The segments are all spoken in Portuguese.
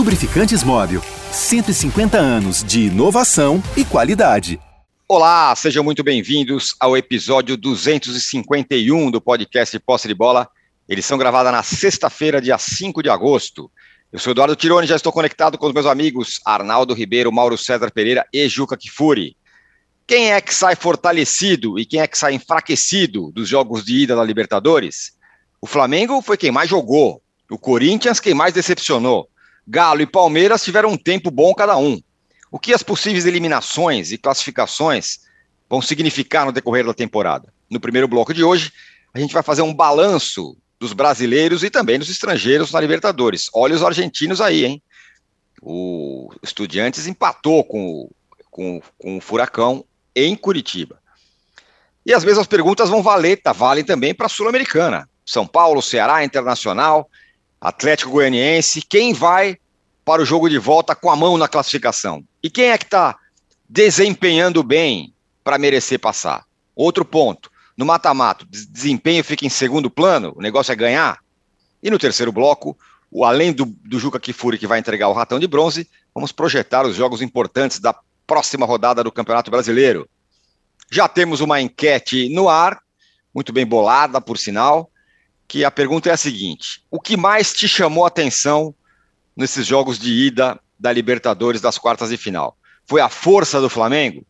Lubrificantes Móvel. 150 anos de inovação e qualidade. Olá, sejam muito bem-vindos ao episódio 251 do podcast Posse de Bola. Edição gravada na sexta-feira, dia 5 de agosto. Eu sou Eduardo Tironi, já estou conectado com os meus amigos Arnaldo Ribeiro, Mauro César Pereira e Juca Kifuri. Quem é que sai fortalecido e quem é que sai enfraquecido dos jogos de ida da Libertadores? O Flamengo foi quem mais jogou, o Corinthians quem mais decepcionou. Galo e Palmeiras tiveram um tempo bom cada um. O que as possíveis eliminações e classificações vão significar no decorrer da temporada? No primeiro bloco de hoje, a gente vai fazer um balanço dos brasileiros e também dos estrangeiros na Libertadores. Olha os argentinos aí, hein? O Estudiantes empatou com, com, com o Furacão em Curitiba. E as mesmas perguntas vão valer, tá, valem também para a Sul-Americana. São Paulo, Ceará, Internacional, Atlético Goianiense. Quem vai para o jogo de volta com a mão na classificação? E quem é que está desempenhando bem para merecer passar? Outro ponto. No mata-mata, desempenho fica em segundo plano, o negócio é ganhar. E no terceiro bloco, o, além do, do Juca Kifuri, que vai entregar o ratão de bronze, vamos projetar os jogos importantes da próxima rodada do Campeonato Brasileiro. Já temos uma enquete no ar, muito bem bolada, por sinal, que a pergunta é a seguinte: o que mais te chamou a atenção nesses jogos de ida da Libertadores das quartas de final? Foi a força do Flamengo?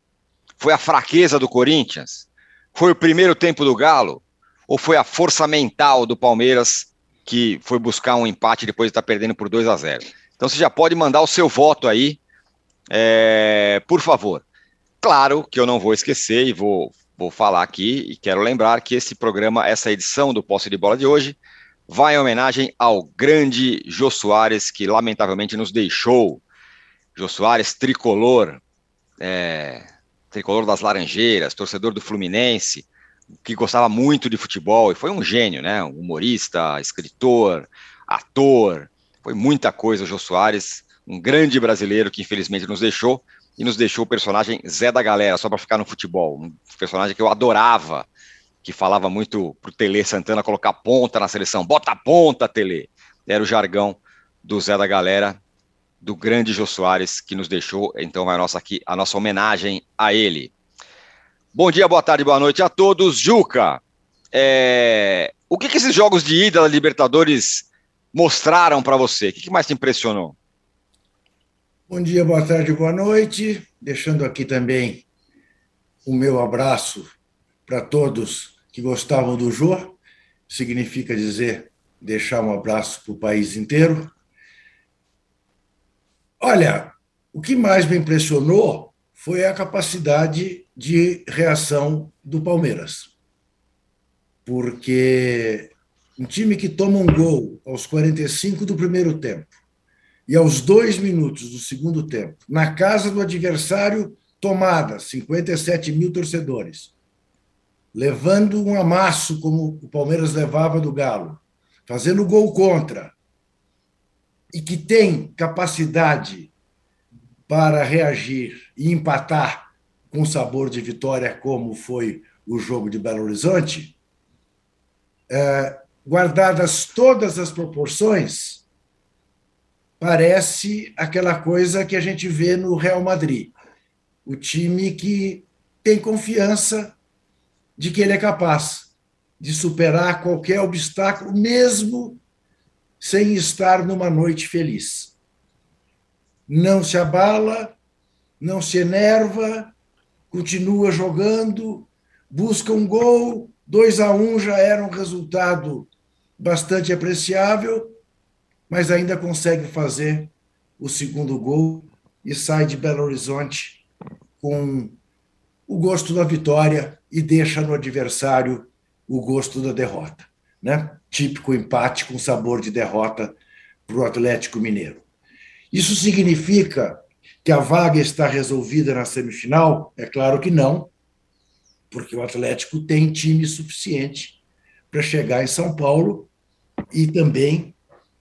Foi a fraqueza do Corinthians? Foi o primeiro tempo do Galo? Ou foi a força mental do Palmeiras que foi buscar um empate depois de estar perdendo por 2 a 0? Então você já pode mandar o seu voto aí, é, por favor. Claro que eu não vou esquecer e vou, vou falar aqui e quero lembrar que esse programa, essa edição do Posse de Bola de hoje, vai em homenagem ao grande Jô Soares, que lamentavelmente nos deixou. Jô Soares, tricolor, é, tricolor das Laranjeiras, torcedor do Fluminense, que gostava muito de futebol e foi um gênio, né? Um humorista, escritor, ator, foi muita coisa Jô Soares, um grande brasileiro que infelizmente nos deixou e nos deixou o personagem Zé da Galera, só para ficar no futebol, um personagem que eu adorava que falava muito pro Tele Santana colocar ponta na seleção. Bota ponta, Tele. Era o jargão do Zé da Galera, do grande Jô Soares, que nos deixou. Então vai a nossa, aqui, a nossa homenagem a ele. Bom dia, boa tarde, boa noite a todos. Juca, é... o que, que esses jogos de ida da Libertadores mostraram para você? O que, que mais te impressionou? Bom dia, boa tarde, boa noite. Deixando aqui também o meu abraço para todos que gostavam do Jô, significa dizer deixar um abraço para o país inteiro. Olha, o que mais me impressionou foi a capacidade de reação do Palmeiras. Porque um time que toma um gol aos 45 do primeiro tempo e aos dois minutos do segundo tempo, na casa do adversário, tomada, 57 mil torcedores, levando um amasso como o Palmeiras levava do Galo, fazendo gol contra, e que tem capacidade para reagir e empatar com sabor de vitória, como foi o jogo de Belo Horizonte, é, guardadas todas as proporções, parece aquela coisa que a gente vê no Real Madrid. O time que tem confiança de que ele é capaz de superar qualquer obstáculo, mesmo sem estar numa noite feliz. Não se abala, não se enerva, continua jogando, busca um gol, 2 a 1 um já era um resultado bastante apreciável, mas ainda consegue fazer o segundo gol e sai de Belo Horizonte com o gosto da vitória e deixa no adversário o gosto da derrota. Né? Típico empate com sabor de derrota para o Atlético Mineiro. Isso significa que a vaga está resolvida na semifinal? É claro que não, porque o Atlético tem time suficiente para chegar em São Paulo e também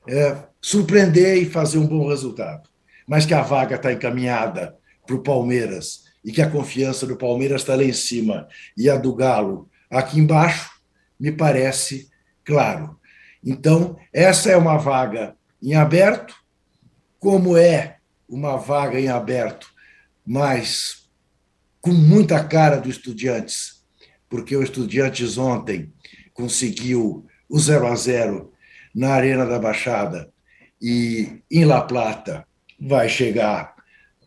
é, surpreender e fazer um bom resultado. Mas que a vaga está encaminhada para o Palmeiras e que a confiança do Palmeiras está lá em cima e a do Galo aqui embaixo, me parece claro. Então, essa é uma vaga em aberto, como é uma vaga em aberto, mas com muita cara do Estudiantes, porque o Estudiantes ontem conseguiu o 0 a 0 na Arena da Baixada e em La Plata vai chegar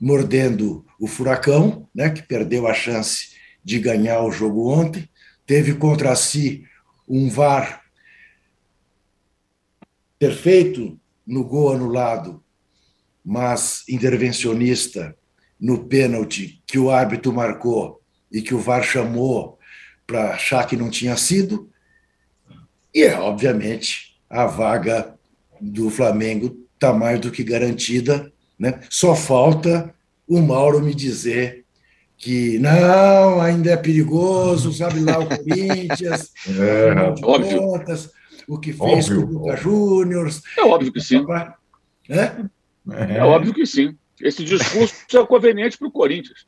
mordendo o Furacão, né, que perdeu a chance de ganhar o jogo ontem, teve contra si um VAR perfeito no gol anulado, mas intervencionista no pênalti que o árbitro marcou e que o VAR chamou para achar que não tinha sido. E é, obviamente, a vaga do Flamengo está mais do que garantida. Né? Só falta o Mauro me dizer que não, ainda é perigoso, sabe lá o Corinthians, é, óbvio. Contas, o que fez óbvio, com o Boca Juniors. É óbvio que sim. É? É. é óbvio que sim. Esse discurso é conveniente para o Corinthians.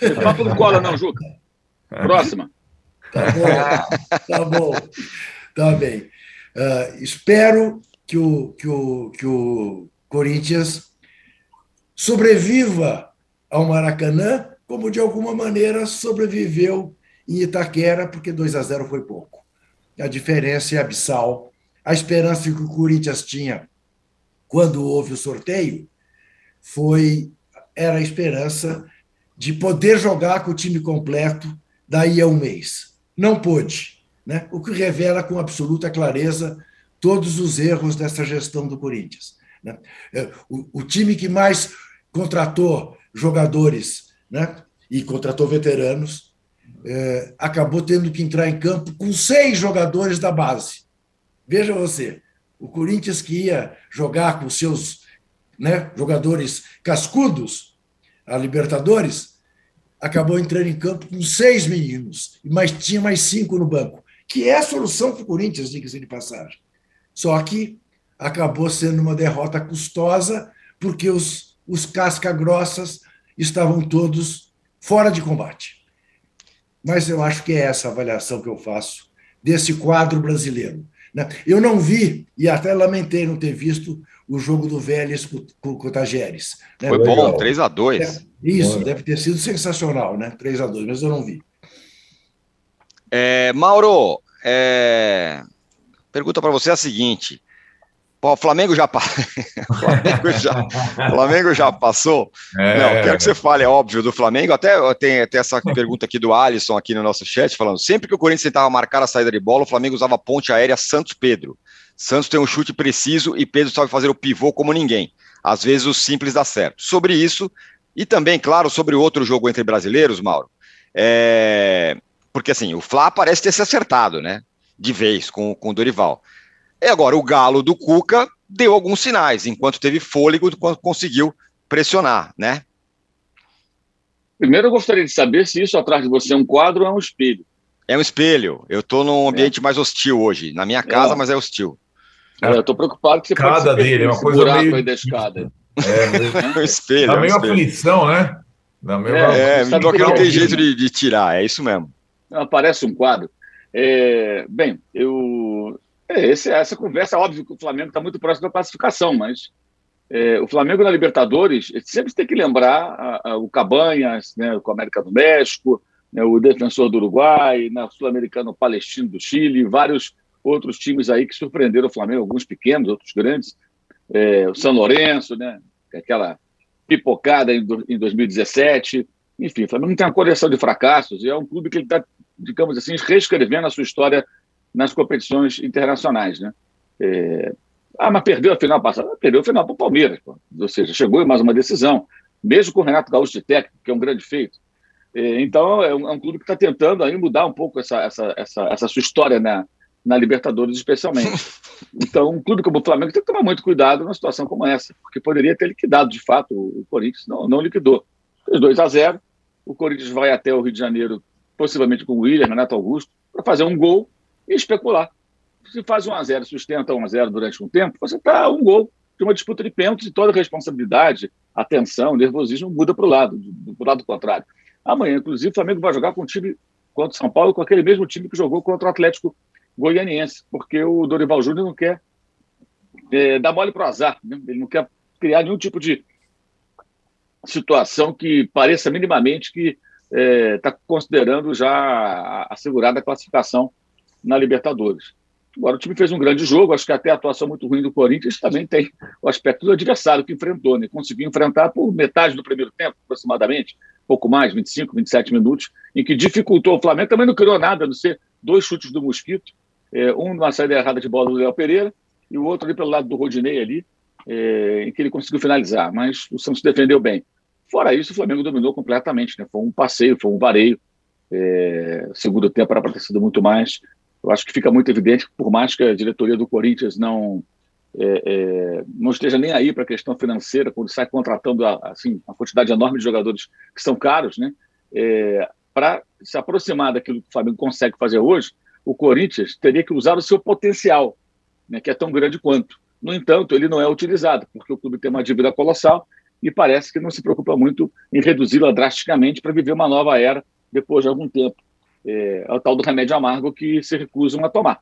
Não papo não cola, não, Juca. Próxima. Tá bom, tá bom. Tá bem. Uh, espero que o, que, o, que o Corinthians sobreviva ao Maracanã, como de alguma maneira sobreviveu em Itaquera, porque 2 a 0 foi pouco. A diferença é abissal. A esperança que o Corinthians tinha quando houve o sorteio foi era a esperança de poder jogar com o time completo daí a um mês. Não pôde, né? o que revela com absoluta clareza todos os erros dessa gestão do Corinthians. Né? É, o, o time que mais contratou jogadores né? e contratou veteranos é, acabou tendo que entrar em campo com seis jogadores da base. Veja você, o Corinthians que ia jogar com seus né, jogadores cascudos, a Libertadores, acabou entrando em campo com seis meninos, mas tinha mais cinco no banco, que é a solução para o Corinthians, diga-se de passagem. Só que acabou sendo uma derrota custosa, porque os, os casca-grossas estavam todos fora de combate. Mas eu acho que é essa avaliação que eu faço desse quadro brasileiro. Né? Eu não vi, e até lamentei não ter visto, o jogo do Vélez com, o Tajeres. Né? Foi bom, 3 a 2 é, Isso, deve ter sido sensacional, né? 3 a 2 mas eu não vi. É, Mauro, é... pergunta para você é a seguinte: o Flamengo já, Flamengo já, Flamengo já passou. É. Não, quero que você fale, é óbvio, do Flamengo. Até tem, tem essa pergunta aqui do Alisson aqui no nosso chat, falando: sempre que o Corinthians tentava marcar a saída de bola, o Flamengo usava ponte aérea Santos Pedro. Santos tem um chute preciso e Pedro sabe fazer o pivô como ninguém. Às vezes o simples dá certo. Sobre isso, e também, claro, sobre o outro jogo entre brasileiros, Mauro. É... Porque assim, o Fla parece ter se acertado, né? De vez com, com o Dorival. E agora, o Galo do Cuca deu alguns sinais, enquanto teve fôlego, conseguiu pressionar, né? Primeiro, eu gostaria de saber se isso atrás de você é um quadro ou é um espelho. É um espelho. Eu estou num ambiente é. mais hostil hoje. Na minha casa, é. mas é hostil. É, eu estou preocupado que você Cada pode dele, é uma coisa meio... aí da escada. É, um espelho. Dá é meio aflição, né? Dá meio é, é não tem jeito de, de, tirar, é isso mesmo. Aparece um quadro. É, bem, eu é, esse, essa conversa, óbvio que o Flamengo está muito próximo da classificação, mas é, o Flamengo na Libertadores sempre tem que lembrar a, a, o Cabanhas, né, com a América do México, né, o Defensor do Uruguai, na Sul-Americano Palestino do Chile, vários outros times aí que surpreenderam o Flamengo, alguns pequenos, outros grandes, é, o São Lourenço, né, é aquela pipocada em, em 2017, enfim, o Flamengo tem uma coleção de fracassos, e é um clube que ele está, digamos assim, reescrevendo a sua história nas competições internacionais, né? É... Ah, mas perdeu a final passada? Perdeu a final para o Palmeiras, pô. ou seja, chegou mais uma decisão, mesmo com o Renato Gaúcho de técnico, que é um grande feito. É, então, é um, é um, clube que está tentando aí mudar um pouco essa, essa, essa, essa sua história na, na Libertadores, especialmente. Então, um clube como o Flamengo tem que tomar muito cuidado numa situação como essa, porque poderia ter liquidado, de fato, o Corinthians, não, não liquidou. Fez 2 a 0 o Corinthians vai até o Rio de Janeiro, possivelmente com o William, Renato Augusto, para fazer um gol e especular. Se faz 1 a 0 sustenta 1 a 0 durante um tempo, você está um gol de uma disputa de pênaltis e toda a responsabilidade, atenção, nervosismo muda para o lado, para o lado contrário. Amanhã, inclusive, o Flamengo vai jogar com um time contra o São Paulo, com aquele mesmo time que jogou contra o Atlético Goianiense, porque o Dorival Júnior não quer é, dar mole para o azar, né? ele não quer criar nenhum tipo de situação que pareça minimamente que está é, considerando já assegurada a classificação na Libertadores. Agora, o time fez um grande jogo, acho que até a atuação muito ruim do Corinthians também tem o aspecto do adversário que enfrentou, né? Conseguiu enfrentar por metade do primeiro tempo, aproximadamente, pouco mais, 25, 27 minutos, em que dificultou o Flamengo, também não criou nada, a não ser dois chutes do Mosquito, é, um numa saída errada de bola do Léo Pereira, e o outro ali pelo lado do Rodinei ali, é, em que ele conseguiu finalizar, mas o Santos defendeu bem. Fora isso, o Flamengo dominou completamente, né? Foi um passeio, foi um vareio. É, segundo tempo era para ter sido muito mais. Eu acho que fica muito evidente que, por mais que a diretoria do Corinthians não é, é, não esteja nem aí para a questão financeira, quando sai contratando assim, uma quantidade enorme de jogadores que são caros, né? É, para se aproximar daquilo que o Flamengo consegue fazer hoje, o Corinthians teria que usar o seu potencial, né, que é tão grande quanto. No entanto, ele não é utilizado, porque o clube tem uma dívida colossal e parece que não se preocupa muito em reduzi-la drasticamente para viver uma nova era depois de algum tempo é, é o tal do remédio amargo que se recusam a tomar.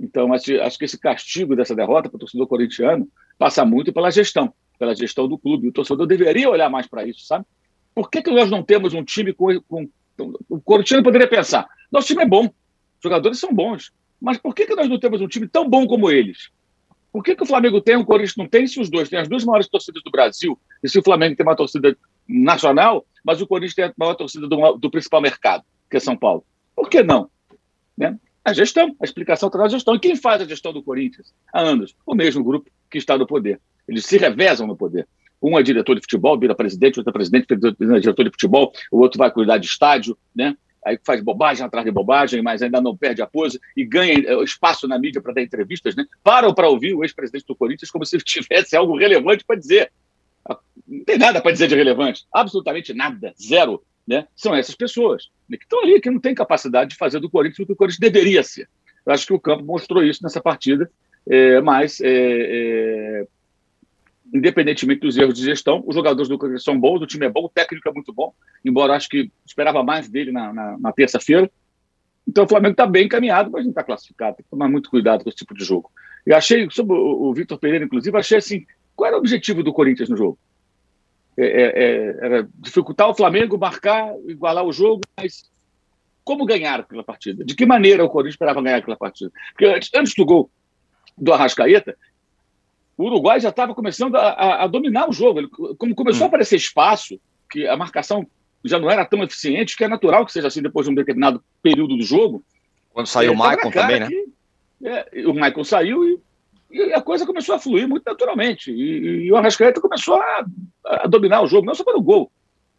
Então, acho, acho que esse castigo dessa derrota para o torcedor corintiano passa muito pela gestão, pela gestão do clube. O torcedor deveria olhar mais para isso, sabe? Por que, que nós não temos um time com, com. O corintiano poderia pensar: nosso time é bom, os jogadores são bons, mas por que, que nós não temos um time tão bom como eles? Por que, que o Flamengo tem, o Corinthians não tem, se os dois têm as duas maiores torcidas do Brasil, e se o Flamengo tem uma torcida nacional, mas o Corinthians tem a maior torcida do, do principal mercado, que é São Paulo? Por que não? Né? A gestão, a explicação está na gestão. E quem faz a gestão do Corinthians há anos? O mesmo grupo que está no poder. Eles se revezam no poder. Um é diretor de futebol, vira presidente, outro é presidente, é diretor de futebol, o outro vai cuidar de estádio, né? aí faz bobagem atrás de bobagem, mas ainda não perde a pose e ganha eh, espaço na mídia para dar entrevistas, né? Param para ouvir o ex-presidente do Corinthians como se tivesse algo relevante para dizer. Não tem nada para dizer de relevante, absolutamente nada, zero né, são essas pessoas né, que estão ali, que não têm capacidade de fazer do Corinthians o que o Corinthians deveria ser. Eu acho que o campo mostrou isso nessa partida, é, mas, é, é, independentemente dos erros de gestão, os jogadores do Corinthians são bons, o time é bom, o técnico é muito bom, embora acho que esperava mais dele na, na, na terça-feira. Então o Flamengo está bem encaminhado, mas não está classificado, tem que tomar muito cuidado com esse tipo de jogo. Eu achei, sobre o, o Vitor Pereira, inclusive, achei assim, qual era o objetivo do Corinthians no jogo? É, é, é, era dificultar o Flamengo, marcar, igualar o jogo, mas como ganhar aquela partida? De que maneira o Corinthians esperava ganhar aquela partida? Porque antes, antes do gol do Arrascaeta, o Uruguai já estava começando a, a, a, dominar o jogo. Ele, como começou hum. a aparecer espaço, que a marcação já não era tão eficiente, que é natural que seja assim depois de um determinado período do jogo. Quando saiu o Maicon também, né? Que, é, o Maicon saiu e e a coisa começou a fluir muito naturalmente. E, e o Arrascaeta começou a, a, dominar o jogo, não só pelo gol.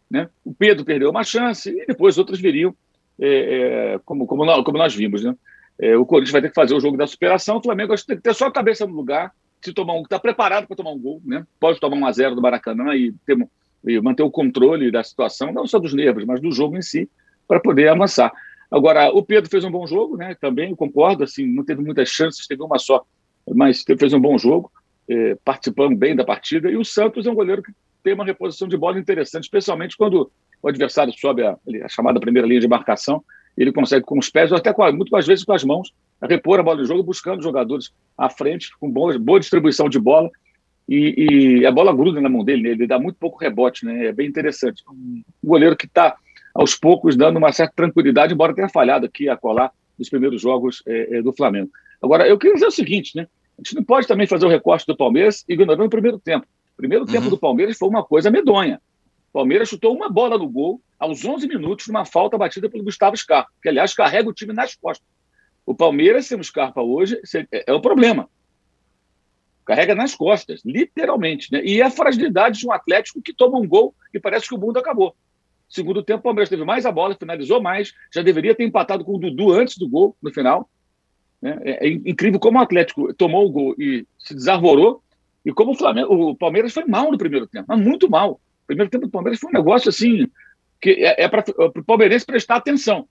Né? O Pedro perdeu uma chance e depois outros viriam, é, é, como, como, nós, como nós vimos. Né? É, o Corinthians vai ter que fazer o jogo da superação, o Flamengo tem que ter só a cabeça no lugar, se tomar um, está preparado para tomar um gol, né? pode tomar um a zero do Maracanã e, ter, e manter o controle da situação, não só dos nervos, mas do jogo em si, para poder avançar. Agora, o Pedro fez um bom jogo, né? Também concordo, assim, não teve muitas chances, teve uma só mas fez um bom jogo, eh, participando bem da partida. E o Santos é um goleiro que tem uma reposição de bola interessante, especialmente quando o adversário sobe a, a chamada primeira linha de marcação, ele consegue com os pés, ou até com, muitas vezes com as mãos, repor a bola de jogo, buscando jogadores à frente, com boa, boa distribuição de bola. E, e, a bola gruda na mão dele, né? ele dá muito pouco rebote, né? é bem interessante. Um goleiro que está, aos poucos, dando uma certa tranquilidade, embora tenha falhado aqui a colar nos primeiros jogos é, é, do Flamengo. Agora, eu queria dizer o seguinte, né? A gente não pode também fazer o recorte do Palmeiras ignorando o primeiro tempo. O primeiro uhum. tempo do Palmeiras foi uma coisa medonha. O Palmeiras chutou uma bola no gol aos 11 minutos numa falta batida pelo Gustavo Scarpa, que, aliás, carrega o time nas costas. O Palmeiras, sem o Scarpa hoje, é, é o problema. Carrega nas costas, literalmente. Né? E é a fragilidade de um Atlético que toma um gol e parece que o mundo acabou. Segundo tempo, o Palmeiras teve mais a bola, finalizou mais, já deveria ter empatado com o Dudu antes do gol, no final. Né? É, é, incrível como o Atlético tomou o gol e se desarvorou, e como o, Flamengo, o Palmeiras foi mal no primeiro tempo, mas muito mal. O primeiro tempo do Palmeiras foi um negócio assim, que é, é para o palmeirense prestar atenção,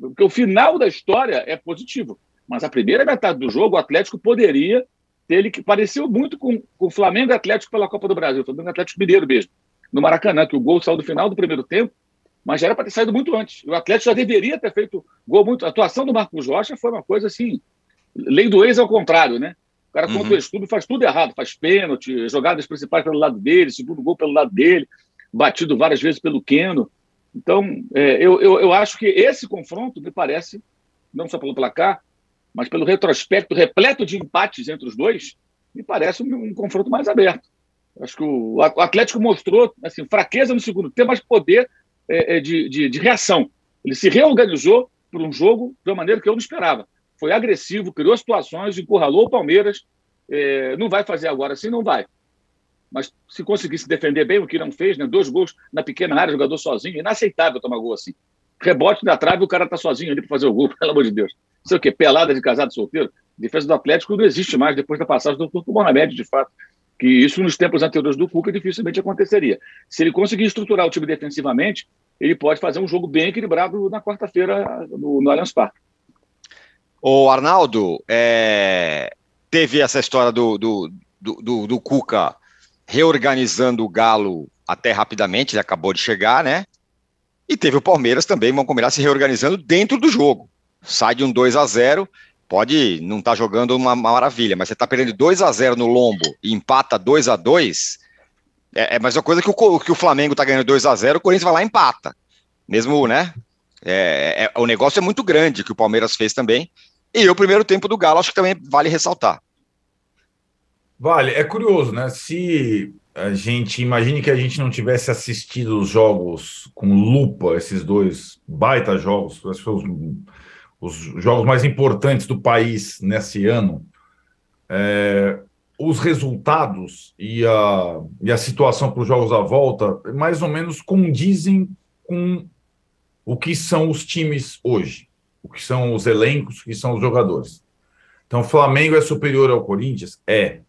porque o final da história é positivo, mas a primeira metade do jogo, o Atlético poderia ter ele que pareceu muito com, com o Flamengo Atlético pela Copa do Brasil, o Flamengo Atlético Mineiro mesmo, no Maracanã, que o gol saiu do final do primeiro tempo, mas já era para ter saído muito antes. O Atlético já deveria ter feito gol muito. A atuação do Marcos Rocha foi uma coisa assim, lei do ex ao contrário, né? cara uhum. contra o ex-clube faz tudo errado, faz pênalti, jogadas principais pelo lado dele, segundo gol pelo lado dele, batido várias vezes pelo Keno. Então, é, eu, eu, eu acho que esse confronto me parece, não só pelo placar, mas pelo retrospecto repleto de empates entre os dois, me parece um, um confronto mais aberto. Acho que o, o, Atlético mostrou assim, fraqueza no segundo tempo, mas poder é, é, de, de, de, reação. Ele se reorganizou para um jogo de uma maneira que eu não esperava. Foi agressivo, criou situações, encurralou o Palmeiras. É, não vai fazer agora assim, não vai. Mas se conseguisse defender bem, o que não fez, né? dois gols na pequena área, jogador sozinho, inaceitável tomar gol assim. Rebote da trave, o cara está sozinho ali para fazer o gol, pelo amor de Deus. Não sei o quê, pelada de casado solteiro. Defesa do Atlético não existe mais depois da passagem do Turco Mohamed, de fato que isso nos tempos anteriores do Cuca dificilmente aconteceria. Se ele conseguir estruturar o time defensivamente, ele pode fazer um jogo bem equilibrado na quarta-feira no, no Allianz Parque. O Arnaldo, é... teve essa história do, do, do, do, Cuca reorganizando o Galo até rapidamente, ele acabou de chegar, né? E teve o Palmeiras também, vamos combinar, se reorganizando dentro do jogo. Sai de um 2 a 0 pode não estar tá jogando uma, uma, maravilha, mas você está perdendo 2 a 0 no lombo e empata 2 a 2 é, é a mesma coisa que o, que o Flamengo está ganhando 2 a 0 o Corinthians vai lá e empata. Mesmo, né? É, é, o negócio é muito grande que o Palmeiras fez também. E o primeiro tempo do Galo, acho que também vale ressaltar. Vale, é curioso, né? Se a gente imagine que a gente não tivesse assistido os jogos com lupa, esses dois baita jogos, os os jogos mais importantes do país nesse ano, é, os resultados e a, e a situação para os jogos da volta mais ou menos condizem com o que são os times hoje, o que são os elencos, o que são os jogadores. Então, o Flamengo é superior ao Corinthians? É.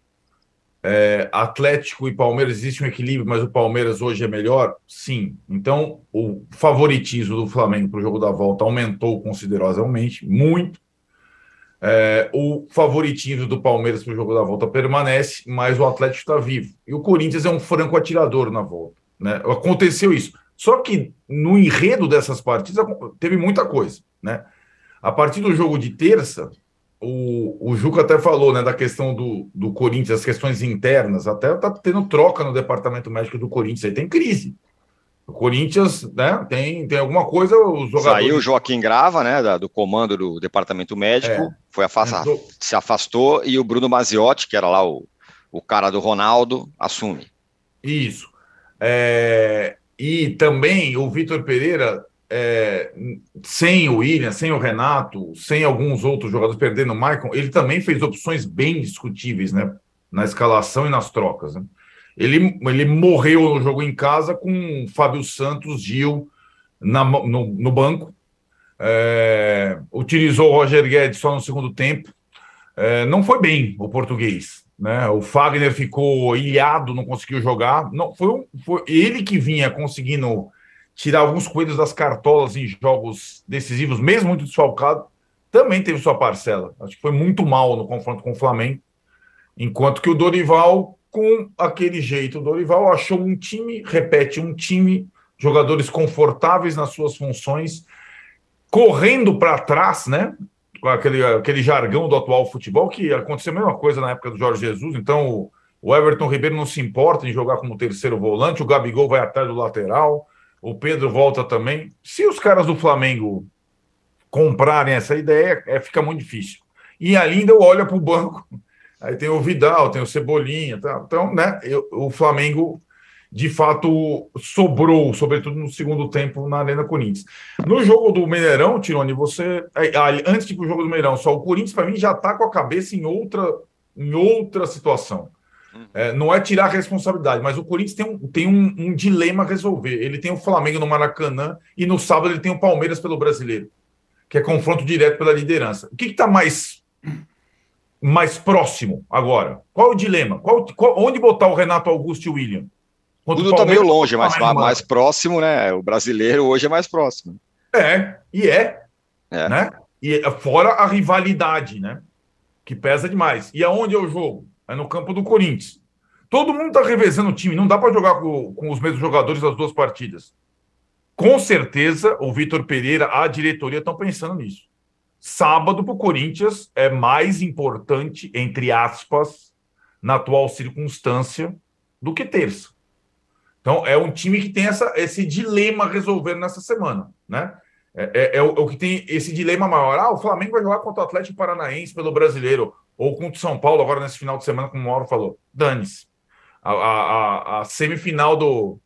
É, Atlético e Palmeiras existe um equilíbrio, mas o Palmeiras hoje é melhor? Sim. Então, o favoritismo do Flamengo para o jogo da volta aumentou consideravelmente, muito. É, o favoritismo do Palmeiras para o jogo da volta permanece, mas o Atlético está vivo. E o Corinthians é um franco atirador na volta. Né? Aconteceu isso. Só que no enredo dessas partidas teve muita coisa. Né? A partir do jogo de terça, o, o Juca até falou né, da questão do, do Corinthians, as questões internas, até tá tendo troca no departamento médico do Corinthians, aí tem crise. O Corinthians, né, tem, tem alguma coisa, os jogadores... Saiu o Joaquim Grava, né, da, do comando do departamento médico, é, foi afastado, entrou... se afastou, e o Bruno Maziotti, que era lá o, o cara do Ronaldo, assume. Isso. É, e também o Vitor Pereira é, sem o William, sem o Renato, sem alguns outros jogadores perdendo o Maicon, ele também fez opções bem discutíveis né, na escalação e nas trocas. Né? Ele, ele morreu no jogo em casa com Fábio Santos, Gil na, no, no banco. É, utilizou o Roger Guedes só no segundo tempo. É, não foi bem o português. Né? O Fagner ficou ilhado, não conseguiu jogar. Não, foi, foi ele que vinha conseguindo tirar alguns coelhos das cartolas em jogos decisivos, mesmo muito desfalcado, também teve sua parcela. Acho que foi muito mal no confronto com o Flamengo. Enquanto que o Dorival, com aquele jeito, o Dorival achou um time, repete, um time, jogadores confortáveis nas suas funções, correndo para trás, né? Com aquele, aquele jargão do atual futebol, que aconteceu a mesma coisa na época do Jorge Jesus. Então, o, Everton Ribeiro não se importa em jogar como terceiro volante, o Gabigol vai atrás do lateral o Pedro volta também. Se os caras do Flamengo comprarem essa ideia, é, fica muito difícil. E ainda olha para o banco. Aí tem o Vidal, tem o Cebolinha. Tá? Então, né, eu, o Flamengo, de fato, sobrou, sobretudo no segundo tempo, na Arena Corinthians. No jogo do Mineirão, Tirone, você. Antes de ir para o jogo do Mineirão, só o Corinthians, para mim, já está com a cabeça em outra, em outra situação. É, não é tirar a responsabilidade, mas o Corinthians tem, um, tem um, um, dilema a resolver. Ele tem o Flamengo no Maracanã e no sábado ele tem o Palmeiras pelo brasileiro, que é confronto direto pela liderança. O que está mais, mais próximo agora? Qual o dilema? Qual, qual, onde botar o Renato Augusto e o William? Tudo está meio longe, mas mais, mais próximo, né? O brasileiro hoje é mais próximo. É, e é. é. Né? E é, fora a rivalidade, né? Que pesa demais. E aonde é o jogo? É no campo do Corinthians. Todo mundo está revezando o time, não dá para jogar com, com, os mesmos jogadores as duas partidas. Com certeza, o Vitor Pereira, a diretoria estão pensando nisso. sábado para o Corinthians é mais importante, entre aspas, na atual circunstância, do que terça. Então, é um time que tem essa, esse dilema a resolver nessa semana, né? É, é, é, o, é, o, que tem esse dilema maior. Ah, o Flamengo vai jogar contra o Atlético Paranaense pelo brasileiro, ou contra o São Paulo, agora nesse final de semana, como o Mauro falou. Dane-se. A, a, a, semifinal do.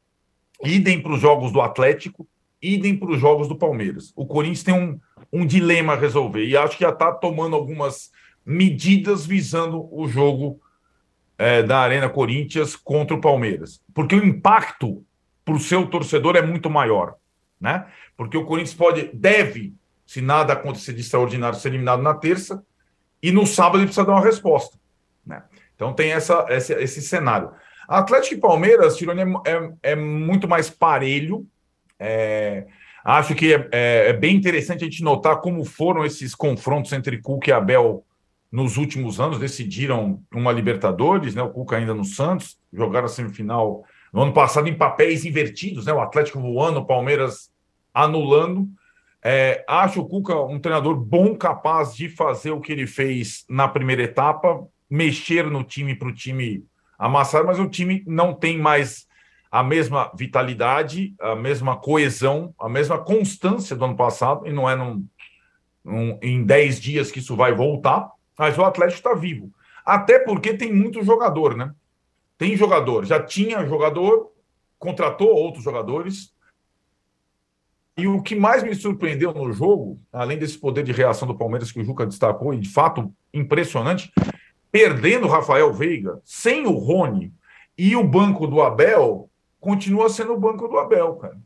Idem para os jogos do Atlético, idem para os jogos do Palmeiras. O Corinthians tem um, um dilema a resolver, e acho que já está tomando algumas medidas visando o jogo é, da Arena Corinthians contra o Palmeiras. Porque o impacto para o seu torcedor é muito maior. Né? Porque o Corinthians pode, deve, se nada acontecer de extraordinário, ser eliminado na terça, e no sábado ele precisa dar uma resposta. Né? Então tem essa, esse, esse cenário. Atlético e Palmeiras, Tironi, é, é, é muito mais parelho. É, acho que é, é, é, bem interessante a gente notar como foram esses confrontos entre Cuca e Abel nos últimos anos decidiram uma Libertadores, né? O Cuca ainda no Santos, jogaram a semifinal no ano passado em papéis invertidos, né? O Atlético voando, o Palmeiras anulando. É, acho o Cuca um treinador bom, capaz de fazer o que ele fez na primeira etapa, mexer no time para o time amassar, mas o time não tem mais a mesma vitalidade, a mesma coesão, a mesma constância do ano passado, e não é num, num, em 10 dias que isso vai voltar. Mas o Atlético está vivo. Até porque tem muito jogador, né? Tem jogador, já tinha jogador, contratou outros jogadores. E o que mais me surpreendeu no jogo, além desse poder de reação do Palmeiras que o Juca destacou, e de fato impressionante, perdendo o Rafael Veiga, sem o Rony e o banco do Abel, continua sendo o banco do Abel, cara.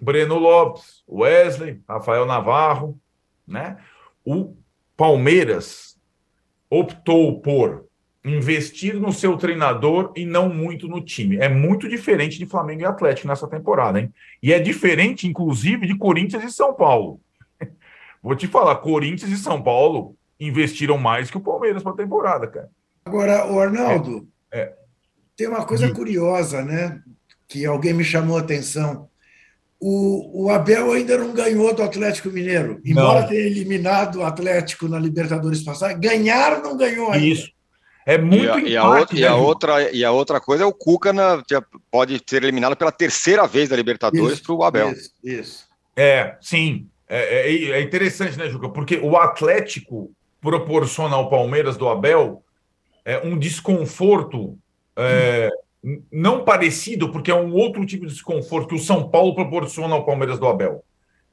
Breno Lopes, Wesley, Rafael Navarro, né? O Palmeiras optou por investir no seu treinador e não muito no time. É muito diferente de Flamengo e Atlético nessa temporada, hein? E é diferente, inclusive, de Corinthians e São Paulo. Vou te falar, Corinthians e São Paulo investiram mais que o Palmeiras para a temporada, cara. Agora, o Arnaldo, é, é. tem uma coisa e... curiosa, né? Que alguém me chamou a atenção o, o, Abel ainda não ganhou do Atlético Mineiro. Embora não. tenha eliminado o Atlético na Libertadores passada, ganhar não ganhou ainda. Isso. É muito e a, empate, e a, outra, e, a outra, e a outra coisa é o Cuca na, pode ser eliminado pela terceira vez da Libertadores para o Abel. Isso, isso. É, sim. É, é, é, interessante, né, Juca? Porque o Atlético proporciona ao Palmeiras do Abel é, um desconforto é, não parecido, porque é um outro tipo de desconforto que o São Paulo proporciona ao Palmeiras do Abel.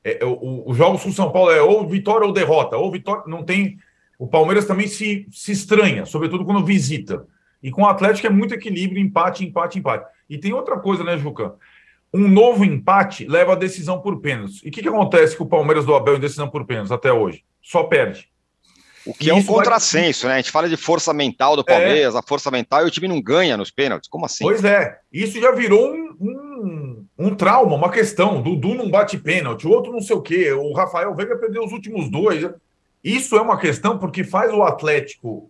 É, é Os jogos com o São Paulo é ou vitória ou derrota, ou vitória. Não tem. O Palmeiras também se, se estranha, sobretudo quando visita. E com o Atlético é muito equilíbrio, empate, empate, empate. E tem outra coisa, né, Juca? Um novo empate leva a decisão por pênaltis. E o que, que acontece com o Palmeiras do Abel em decisão por pênaltis até hoje? Só perde. O que é um contrassenso, vai... né? A gente fala de força mental do Palmeiras, é. a força mental e o time não ganha nos pênaltis. Como assim? Pois é. Isso já virou um, um, um trauma, uma questão. Dudu não bate pênalti, o outro não sei o quê. O Rafael Veiga perdeu os últimos dois. Isso é uma questão porque faz o Atlético,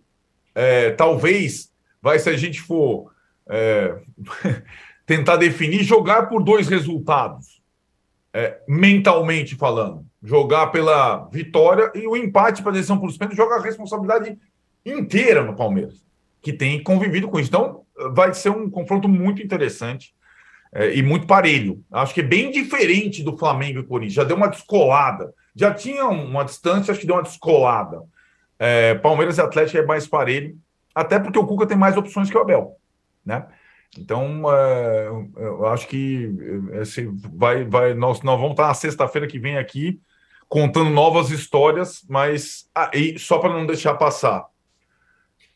é, talvez, vai se a gente for é, tentar definir, jogar por dois resultados, é, mentalmente falando jogar pela vitória e o empate para a decisão por pênaltis joga a responsabilidade inteira no Palmeiras, que tem convivido com isso. Então, vai ser um confronto muito interessante é, e muito parelho. Acho que é bem diferente do Flamengo e Corinthians. Já deu uma descolada. Já tinha uma distância, acho que deu uma descolada. É, Palmeiras e Atlético é mais parelho, até porque o Cuca tem mais opções que o Abel, né? Então, é, eu acho que esse vai, vai, nós, nós vamos estar na sexta-feira que vem aqui contando novas histórias, mas ah, só para não deixar passar,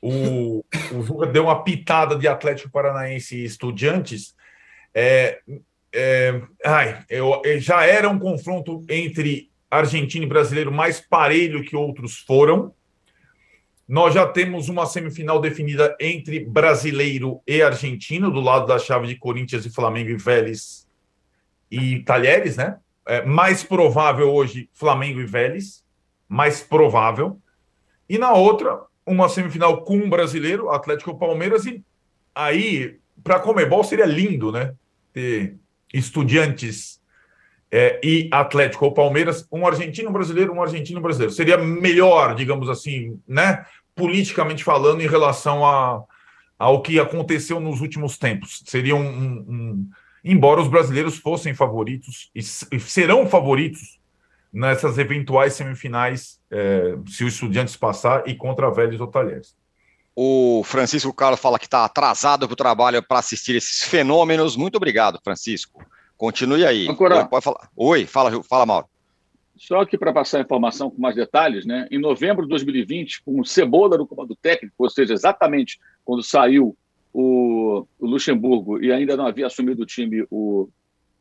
o, o Juca deu uma pitada de Atlético Paranaense e Estudiantes. É, é, ai, eu, já era um confronto entre argentino e brasileiro mais parelho que outros foram. Nós já temos uma semifinal definida entre brasileiro e argentino, do lado da chave de Corinthians e Flamengo e Vélez e Talheres, né? é, mais provável hoje Flamengo e Vélez, mais provável. E na outra, uma semifinal com um brasileiro, Atlético Palmeiras, e aí, para Comebol seria lindo, né? Ter estudiantes é, e Atlético ou Palmeiras, um argentino brasileiro, um argentino brasileiro. Seria melhor, digamos assim, né? Politicamente falando, em relação a, ao que aconteceu nos últimos tempos. Seria um, um, um embora os brasileiros fossem favoritos e, serão favoritos nessas eventuais semifinais, é, se o Estudiantes passar e contra Vélez ou Talheres. O Francisco Carlos fala que está atrasado para o trabalho para assistir esses fenômenos. Muito obrigado, Francisco. Continue aí. Agora, Oi, pode falar. Oi, fala, fala, Mauro. Só que para passar a informação com mais detalhes, né? Em novembro de 2020, com o Cebola no comando técnico, ou seja, exatamente quando saiu o, o Luxemburgo e ainda não havia assumido o time o,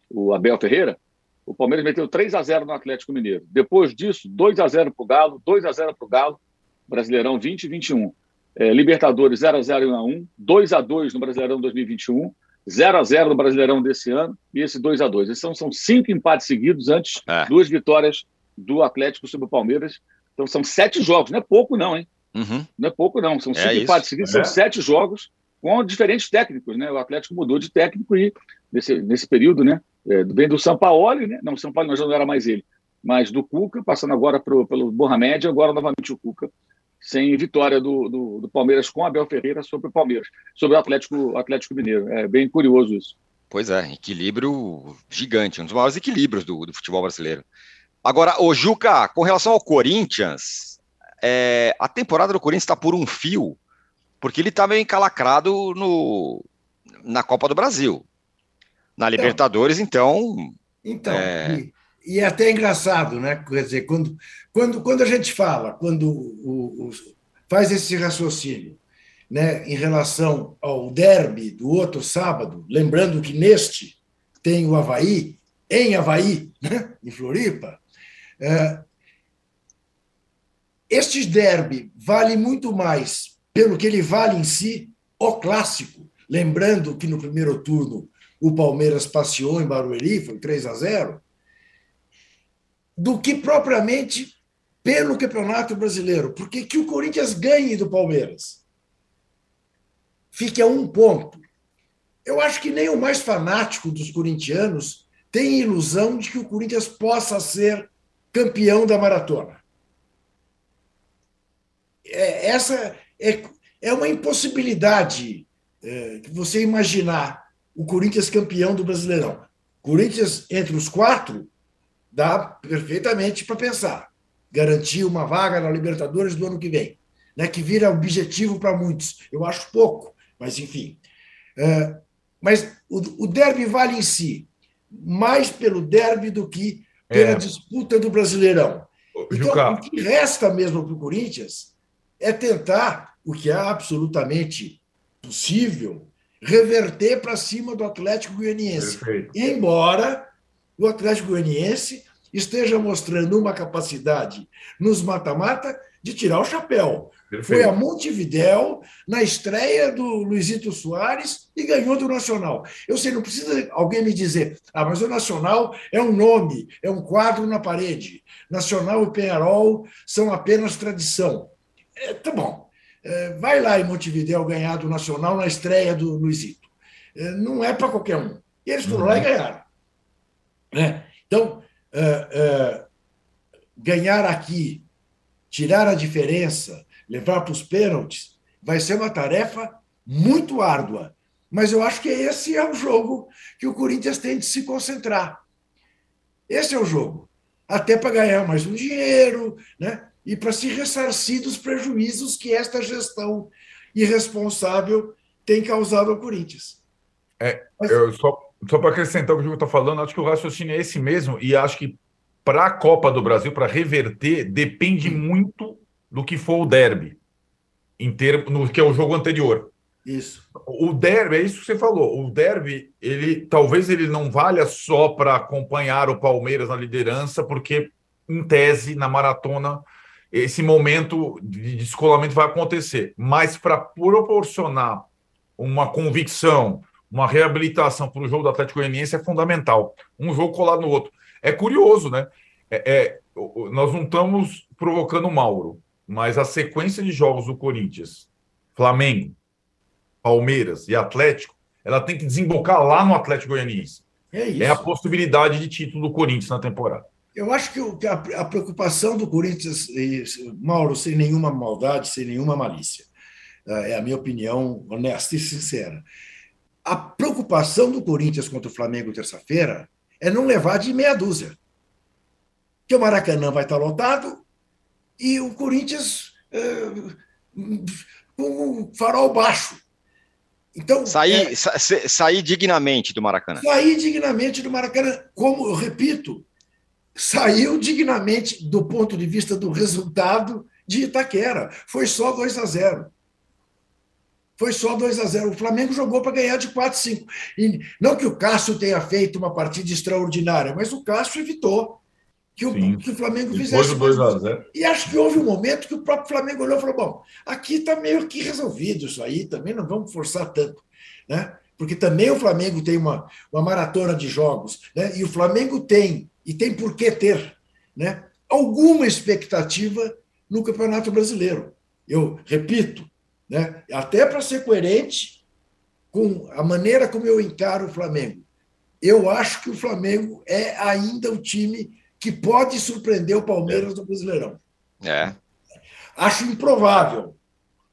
o Abel Ferreira, o Palmeiras meteu 3 a 0 no Atlético Mineiro. Depois disso, 2 a 0 para o Galo, 2 a 0 para o Galo, Brasileirão 20 e 21. É, Libertadores 0 a 0 e 1 a 1, 2 a 2 no Brasileirão 2021, 0 a 0 no Brasileirão desse ano e esse 2 a 2 Esses são, são cinco empates seguidos antes, é. duas vitórias do Atlético sobre o Palmeiras. Então são sete jogos, não é pouco não, hein? Uhum. Não é pouco não, são é cinco é empates seguidos, é. são sete jogos com diferentes técnicos, né? O Atlético mudou de técnico e nesse, nesse período, né? É, vem do São Paulo, né? Não, o São Paulo já não era mais ele, mas do Cuca, passando agora pro, pelo Borramédia, agora novamente o Cuca sem vitória do, do, do, Palmeiras com Abel Ferreira sobre o Palmeiras, sobre o Atlético, Atlético Mineiro. É bem curioso isso. Pois é, equilíbrio gigante, um dos maiores equilíbrios do, do futebol brasileiro. Agora, o Juca, com relação ao Corinthians, é, a temporada do Corinthians está por um fio, porque ele está meio encalacrado no, na Copa do Brasil. Na então, Libertadores, então. Então, é... e, é até engraçado, né? Quer dizer, quando, quando, quando a gente fala, quando o, o, faz esse raciocínio né, em relação ao derby do outro sábado, lembrando que neste tem o Havaí, em Havaí, né, em Floripa, é, este derby vale muito mais pelo que ele vale em si, o clássico. Lembrando que no primeiro turno o Palmeiras passeou em Barueri, foi 3 a 0, do que propriamente pelo Campeonato Brasileiro. Porque que o Corinthians ganhe do Palmeiras. Fique a um ponto. Eu acho que nem o mais fanático dos corintianos tem ilusão de que o Corinthians possa ser campeão da maratona. É, essa é, é uma impossibilidade é, você imaginar o Corinthians campeão do Brasileirão. Corinthians entre os quatro dá perfeitamente para pensar garantir uma vaga na Libertadores do ano que vem, né, que vira objetivo para muitos. Eu acho pouco, mas enfim. É, mas o, o derby vale em si mais pelo derby do que pela é. disputa do Brasileirão. Então, Juca. o que resta mesmo para o Corinthians é tentar, o que é absolutamente possível, reverter para cima do Atlético Goianiense. Perfeito. Embora o Atlético Goianiense esteja mostrando uma capacidade nos mata-mata de tirar o chapéu. Perfeito. Foi a Montevidéu na estreia do Luizito Soares e ganhou do Nacional. Eu sei, não precisa alguém me dizer, ah, mas o Nacional é um nome, é um quadro na parede. Nacional e Penharol são apenas tradição. É, tá bom. É, vai lá em Montevidéu ganhar do Nacional na estreia do Luizito. É, não é para qualquer um. E eles foram uhum. lá e ganharam. Né? Então, uh, uh, ganhar aqui, tirar a diferença, levar para os pênaltis, vai ser uma tarefa muito árdua. Mas eu acho que esse é o jogo que o Corinthians tem de se concentrar. Esse é o jogo. Até para ganhar mais um dinheiro, né? E para se ressarcir dos prejuízos que esta gestão irresponsável tem causado ao Corinthians. É, Mas... eu só só para acrescentar o que o está falando, acho que o raciocínio é esse mesmo, e acho que para a Copa do Brasil, para reverter, depende muito do que for o derby, em termo, no que é o jogo anterior. Isso. O derby, é isso que você falou. O derby, ele talvez ele não valha só para acompanhar o Palmeiras na liderança, porque em tese na maratona esse momento de descolamento vai acontecer, mas para proporcionar uma convicção, uma reabilitação para o jogo do Atlético Goianiense é fundamental. Um jogo colado no outro. É curioso, né? É, é, nós não estamos provocando o Mauro, mas a sequência de jogos do Corinthians, Flamengo, Palmeiras e Atlético, ela tem que desembocar lá no Atlético Goianiense. é, é a possibilidade de título do Corinthians na temporada. Eu acho que a, preocupação do Corinthians, Mauro, sem nenhuma maldade, sem nenhuma malícia, ah, é a minha opinião honesta e sincera. A preocupação do Corinthians contra o Flamengo terça-feira é não levar de meia dúzia. Que o Maracanã vai estar lotado e o Corinthians uh, com o farol baixo. Então, sair, é, sa sair dignamente do Maracanã. Sair dignamente do Maracanã. Como eu repito, saiu dignamente do ponto de vista do resultado de Itaquera. Foi só 2 a 0. Foi só 2 a 0. O Flamengo jogou para ganhar de 4 a 5. E não que o Cássio tenha feito uma partida extraordinária, mas o Cássio evitou que o, que o Flamengo Depois fizesse. 2 a 0. E acho que houve um momento que o próprio Flamengo olhou e falou: bom, aqui está meio que resolvido isso aí, também não vamos forçar tanto. Né? Porque também o Flamengo tem uma, uma maratona de jogos, né? e o Flamengo tem e tem por que ter né, alguma expectativa no Campeonato Brasileiro. Eu repito, né, até para ser coerente com a maneira como eu encaro o Flamengo. Eu acho que o Flamengo é ainda o time que pode surpreender o Palmeiras no Brasileirão. É. Acho improvável,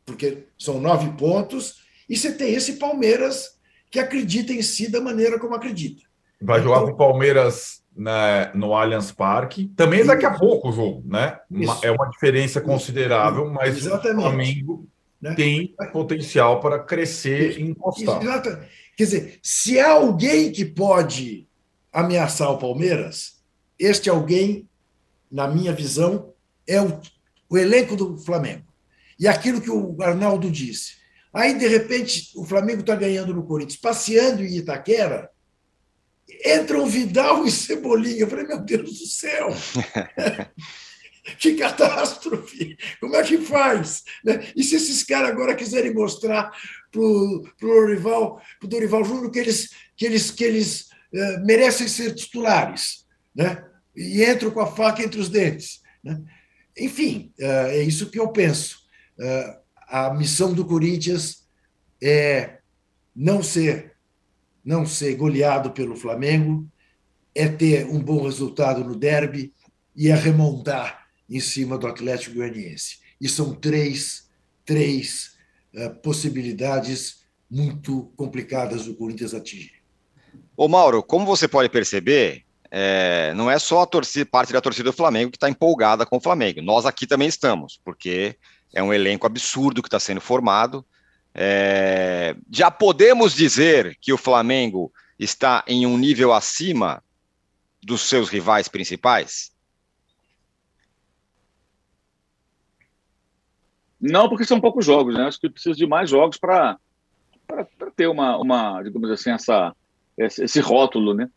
porque são nove pontos e você tem esse Palmeiras que acredita em si da maneira como acredita. Vai jogar então, com o Palmeiras né, no Allianz Parque. Também é daqui a pouco o jogo, né? Isso. É uma diferença considerável, Isso. mas Exatamente. o Flamengo né? tem potencial para crescer e encostar. Exatamente. Quer dizer, se há alguém que pode ameaçar o Palmeiras, este alguém, na minha visão, é o, o elenco do Flamengo. E aquilo que o Arnaldo disse. Aí, de repente, o Flamengo está ganhando no Corinthians, passeando em Itaquera, entram Vidal e Cebolinha. Eu falei, meu Deus do céu! que catástrofe! Como é que faz? Né? E se esses caras agora quiserem mostrar para o Dorival, pro Dorival Júnior que eles, que eles, que eles uh, merecem ser titulares, né? e entram com a faca entre os dentes. Né? Enfim, uh, é isso que eu penso. Uh, a missão do Corinthians é não ser não ser goleado pelo Flamengo, é ter um bom resultado no derby e é remontar em cima do Atlético Goianiense. E são três, três uh, possibilidades muito complicadas do Corinthians atingir. Ô Mauro, como você pode perceber, é, não é só a torcida, parte da torcida do Flamengo que está empolgada com o Flamengo. Nós aqui também estamos, porque é um elenco absurdo que está sendo formado. É, já podemos dizer que o Flamengo está em um nível acima dos seus rivais principais? Não, porque são poucos jogos, né? Acho que precisa de mais jogos para ter uma, uma, digamos assim, essa, esse rótulo, né?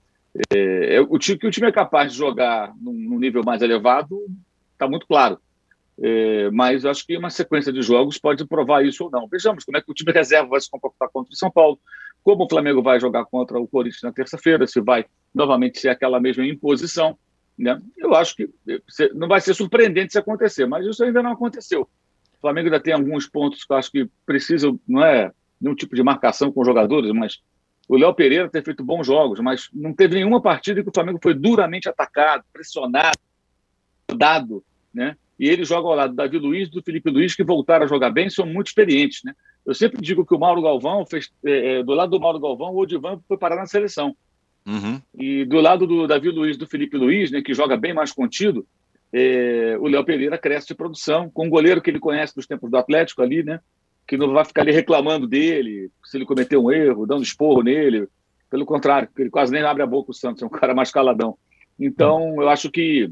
É, é o time, que o time é capaz de jogar num, num nível mais elevado está muito claro. É, mas acho que uma sequência de jogos pode provar isso ou não. Vejamos como é que o time reserva vai se comportar contra o São Paulo, como o Flamengo vai jogar contra o Corinthians na terça-feira, se vai novamente ser aquela mesma imposição. Né? Eu acho que não vai ser surpreendente se acontecer, mas isso ainda não aconteceu. O Flamengo ainda tem alguns pontos que eu acho que precisam, não é nenhum tipo de marcação com os jogadores, mas o Léo Pereira tem feito bons jogos, mas não teve nenhuma partida que o Flamengo foi duramente atacado, pressionado, dado, né? e ele joga ao lado do Davi Luiz e do Felipe Luiz, que voltaram a jogar bem, são muito experientes. Né? Eu sempre digo que o Mauro Galvão fez. É, é do lado do Mauro Galvão, o Odivan foi parar na seleção. Uhum. E do lado do Davi Luiz do Felipe Luiz, né, que joga bem mais contido, é, o Léo Pereira cresce de produção, com um goleiro que ele conhece dos tempos do Atlético ali, né? Que não vai ficar ali reclamando dele, se ele cometeu um erro, dando esporro nele. Pelo contrário, ele quase nem abre a boca o Santos, é um cara mais caladão. Então, eu acho que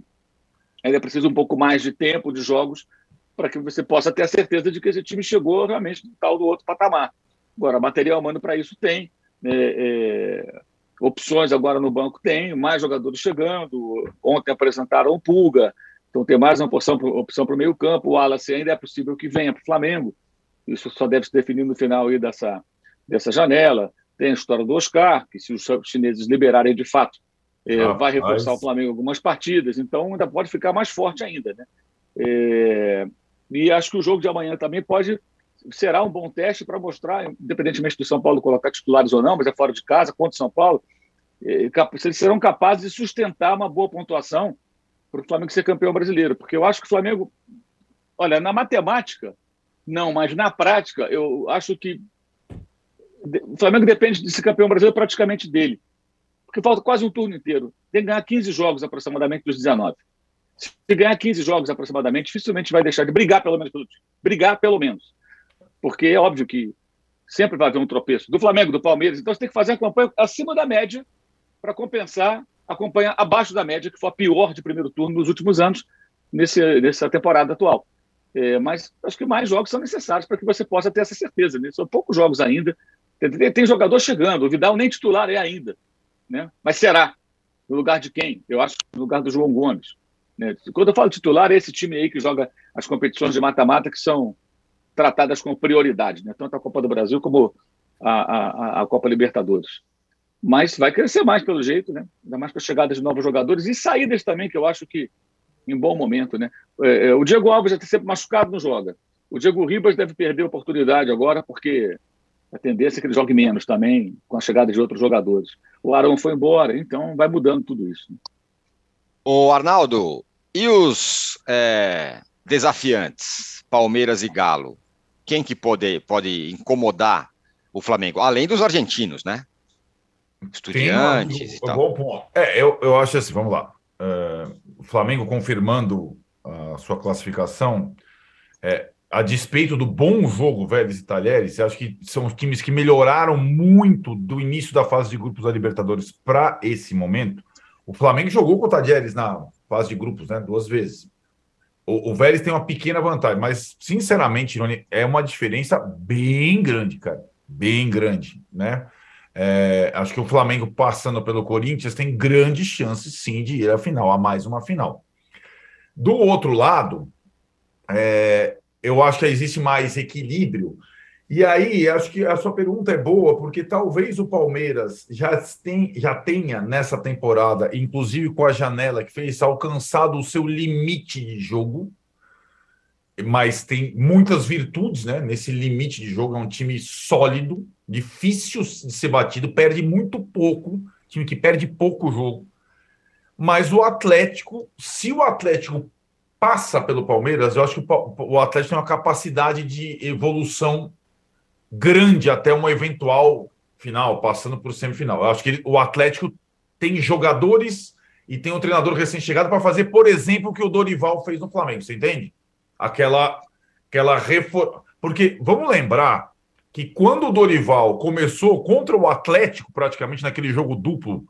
ainda precisa um pouco mais de tempo de jogos para que você possa ter a certeza de que esse time chegou realmente no tal do outro patamar. Agora, material humano para isso tem, né, é, opções agora no banco tem, mais jogadores chegando. Ontem apresentaram o Pulga, então tem mais uma opção, opção para o meio campo. O Wallace ainda é possível que venha para o Flamengo. Isso só deve se definir no final aí dessa, dessa janela. Tem a história do Oscar, que se os chineses liberarem de fato é, vai reforçar o Flamengo algumas partidas, então ainda pode ficar mais forte ainda. Né? É, e acho que o jogo de amanhã também pode será um bom teste para mostrar, independentemente do São Paulo colocar titulares ou não, mas é fora de casa, contra o São Paulo, se eles serão capazes de sustentar uma boa pontuação para o Flamengo ser campeão brasileiro. Porque eu acho que o Flamengo, olha, na matemática, não, mas na prática, eu acho que o Flamengo depende de ser campeão brasileiro praticamente dele. Porque falta quase um turno inteiro. Tem que ganhar 15 jogos aproximadamente dos 19. Se ganhar 15 jogos aproximadamente, dificilmente vai deixar de brigar pelo menos pelo time. Brigar pelo menos. Porque é óbvio que sempre vai haver um tropeço. Do Flamengo, do Palmeiras. Então você tem que fazer uma campanha acima da média para compensar a campanha abaixo da média, que foi a pior de primeiro turno nos últimos anos, nesse, nessa temporada atual. É, mas acho que mais jogos são necessários para que você possa ter essa certeza. Né? São poucos jogos ainda. Tem, tem, jogador chegando, o Vidal nem titular é ainda. Né? Mas será? No lugar de quem? Eu acho que no lugar do João Gomes. Né? Quando eu falo titular, é esse time aí que joga as competições de mata-mata que são tratadas com prioridade, né? tanto a Copa do Brasil como a, a, a Copa Libertadores mas vai crescer mais pelo jeito, né? Ainda mais com a chegada de novos jogadores e saídas também, que eu acho que em bom momento, né? É, é, o Diego Alves já está sempre machucado, não joga. O Diego Ribas deve perder a oportunidade agora, porque a tendência é que ele jogue menos também, com a chegada de outros jogadores. O Arão foi embora, então vai mudando tudo isso. O Arnaldo, e os é, desafiantes, Palmeiras e Galo? Quem que pode, pode incomodar o Flamengo? Além dos argentinos, né? Estudiantes um, e tal. Bom ponto. É, eu, eu acho assim, vamos lá. Uh, o Flamengo confirmando a sua classificação, é, a despeito do bom jogo Vélez e Talheres, acho que são os times que melhoraram muito do início da fase de grupos da Libertadores para esse momento. O Flamengo jogou com o Talheres na fase de grupos, né, duas vezes. O, o Vélez tem uma pequena vantagem, mas sinceramente, é uma diferença bem grande, cara, bem grande, né? É, acho que o Flamengo passando pelo Corinthians tem grandes chances sim de ir à final, a mais uma final. Do outro lado, é, eu acho que existe mais equilíbrio. E aí, acho que a sua pergunta é boa, porque talvez o Palmeiras já, tem, já tenha nessa temporada, inclusive com a janela que fez, alcançado o seu limite de jogo, mas tem muitas virtudes né, nesse limite de jogo. É um time sólido, difícil de ser batido, perde muito pouco, time que perde pouco jogo. Mas o Atlético, se o Atlético passa pelo Palmeiras, eu acho que o Atlético tem uma capacidade de evolução grande até uma eventual final, passando por semifinal. Eu acho que o Atlético tem jogadores e tem um treinador recém-chegado para fazer, por exemplo, o que o Dorival fez no Flamengo, você entende? Aquela, aquela reforma. Porque vamos lembrar que quando o Dorival começou contra o Atlético, praticamente naquele jogo duplo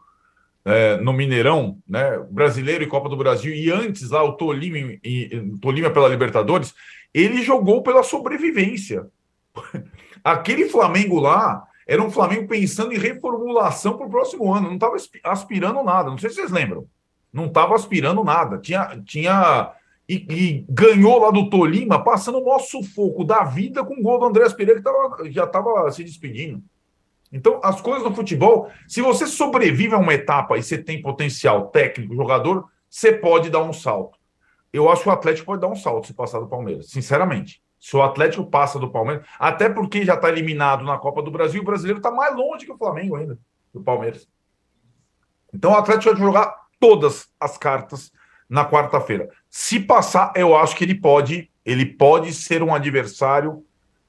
é, no Mineirão, né, brasileiro e Copa do Brasil, e antes lá o Tolima, e, Tolima pela Libertadores, ele jogou pela sobrevivência. Aquele Flamengo lá era um Flamengo pensando em reformulação para o próximo ano, não estava aspirando nada. Não sei se vocês lembram. Não estava aspirando nada. Tinha, tinha e, e, ganhou lá do Tolima, passando o maior sufoco da vida com o gol do Andrés Pereira, que tava, já estava se despedindo. Então, as coisas do futebol, se você sobrevive a uma etapa e você tem potencial técnico, jogador, você pode dar um salto. Eu acho que o Atlético pode dar um salto se passar do Palmeiras, sinceramente. Se o Atlético passa do Palmeiras, até porque já está eliminado na Copa do Brasil, o brasileiro está mais longe que o Flamengo ainda, do Palmeiras. Então o Atlético vai jogar todas as cartas na quarta-feira. Se passar, eu acho que ele pode, ele pode ser um adversário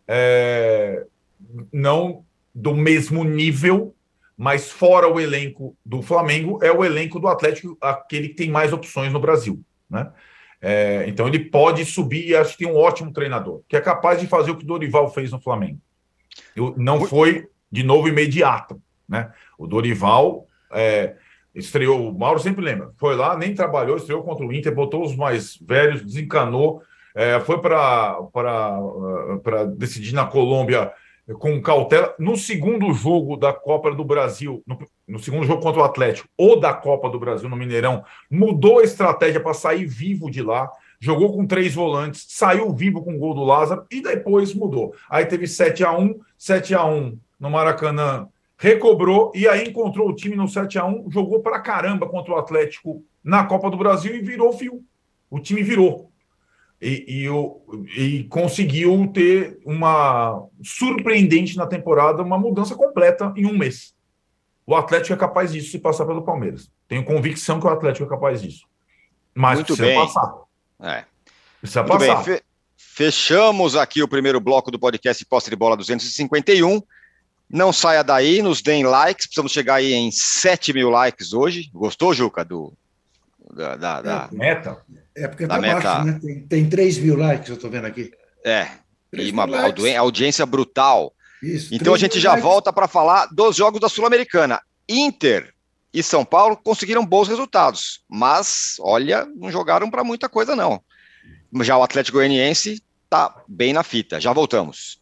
é, não do mesmo nível, mas fora o elenco do Flamengo, é o elenco do Atlético, aquele que tem mais opções no Brasil. Né? É, então ele pode subir e acho que tem um ótimo treinador, que é capaz de fazer o que o Dorival fez no Flamengo. Eu, não foi, de novo, imediato. Né? O Dorival é, Estreou, o Mauro sempre lembra, foi lá, nem trabalhou, estreou contra o Inter, botou os mais velhos, desencanou, é, foi para decidir na Colômbia com cautela. No segundo jogo da Copa do Brasil, no, no, segundo jogo contra o Atlético, ou da Copa do Brasil no Mineirão, mudou a estratégia para sair vivo de lá, jogou com três volantes, saiu vivo com o gol do Lázaro e depois mudou. Aí teve 7 a 1 7 a 1 no Maracanã recobrou e aí encontrou o time no 7 a 1 jogou para caramba contra o Atlético na Copa do Brasil e virou fio. O time virou. E, e, e, conseguiu ter uma surpreendente na temporada, uma mudança completa em um mês. o Atlético é capaz disso se passar pelo Palmeiras. Tenho convicção que o Atlético é capaz disso. Mas Muito precisa bem. passar. É. Precisa Muito passar. bem, fe- fechamos aqui o primeiro bloco do podcast Posse de Bola 251. Não saia daí, nos deem likes. Precisamos chegar aí em 7 mil likes hoje. Gostou, Juca? Do, da, da- da- Meta. É porque Da tá meta. baixo, né? Tem, tem 3 mil likes, eu estou vendo aqui. É, e uma likes. audiência brutal. Isso, Então a 3 gente já likes. volta para falar dos jogos da Sul-Americana. Inter e São Paulo conseguiram bons resultados, mas olha, não jogaram para muita coisa não. Já o Atlético Goianiense tá bem na fita. Já voltamos.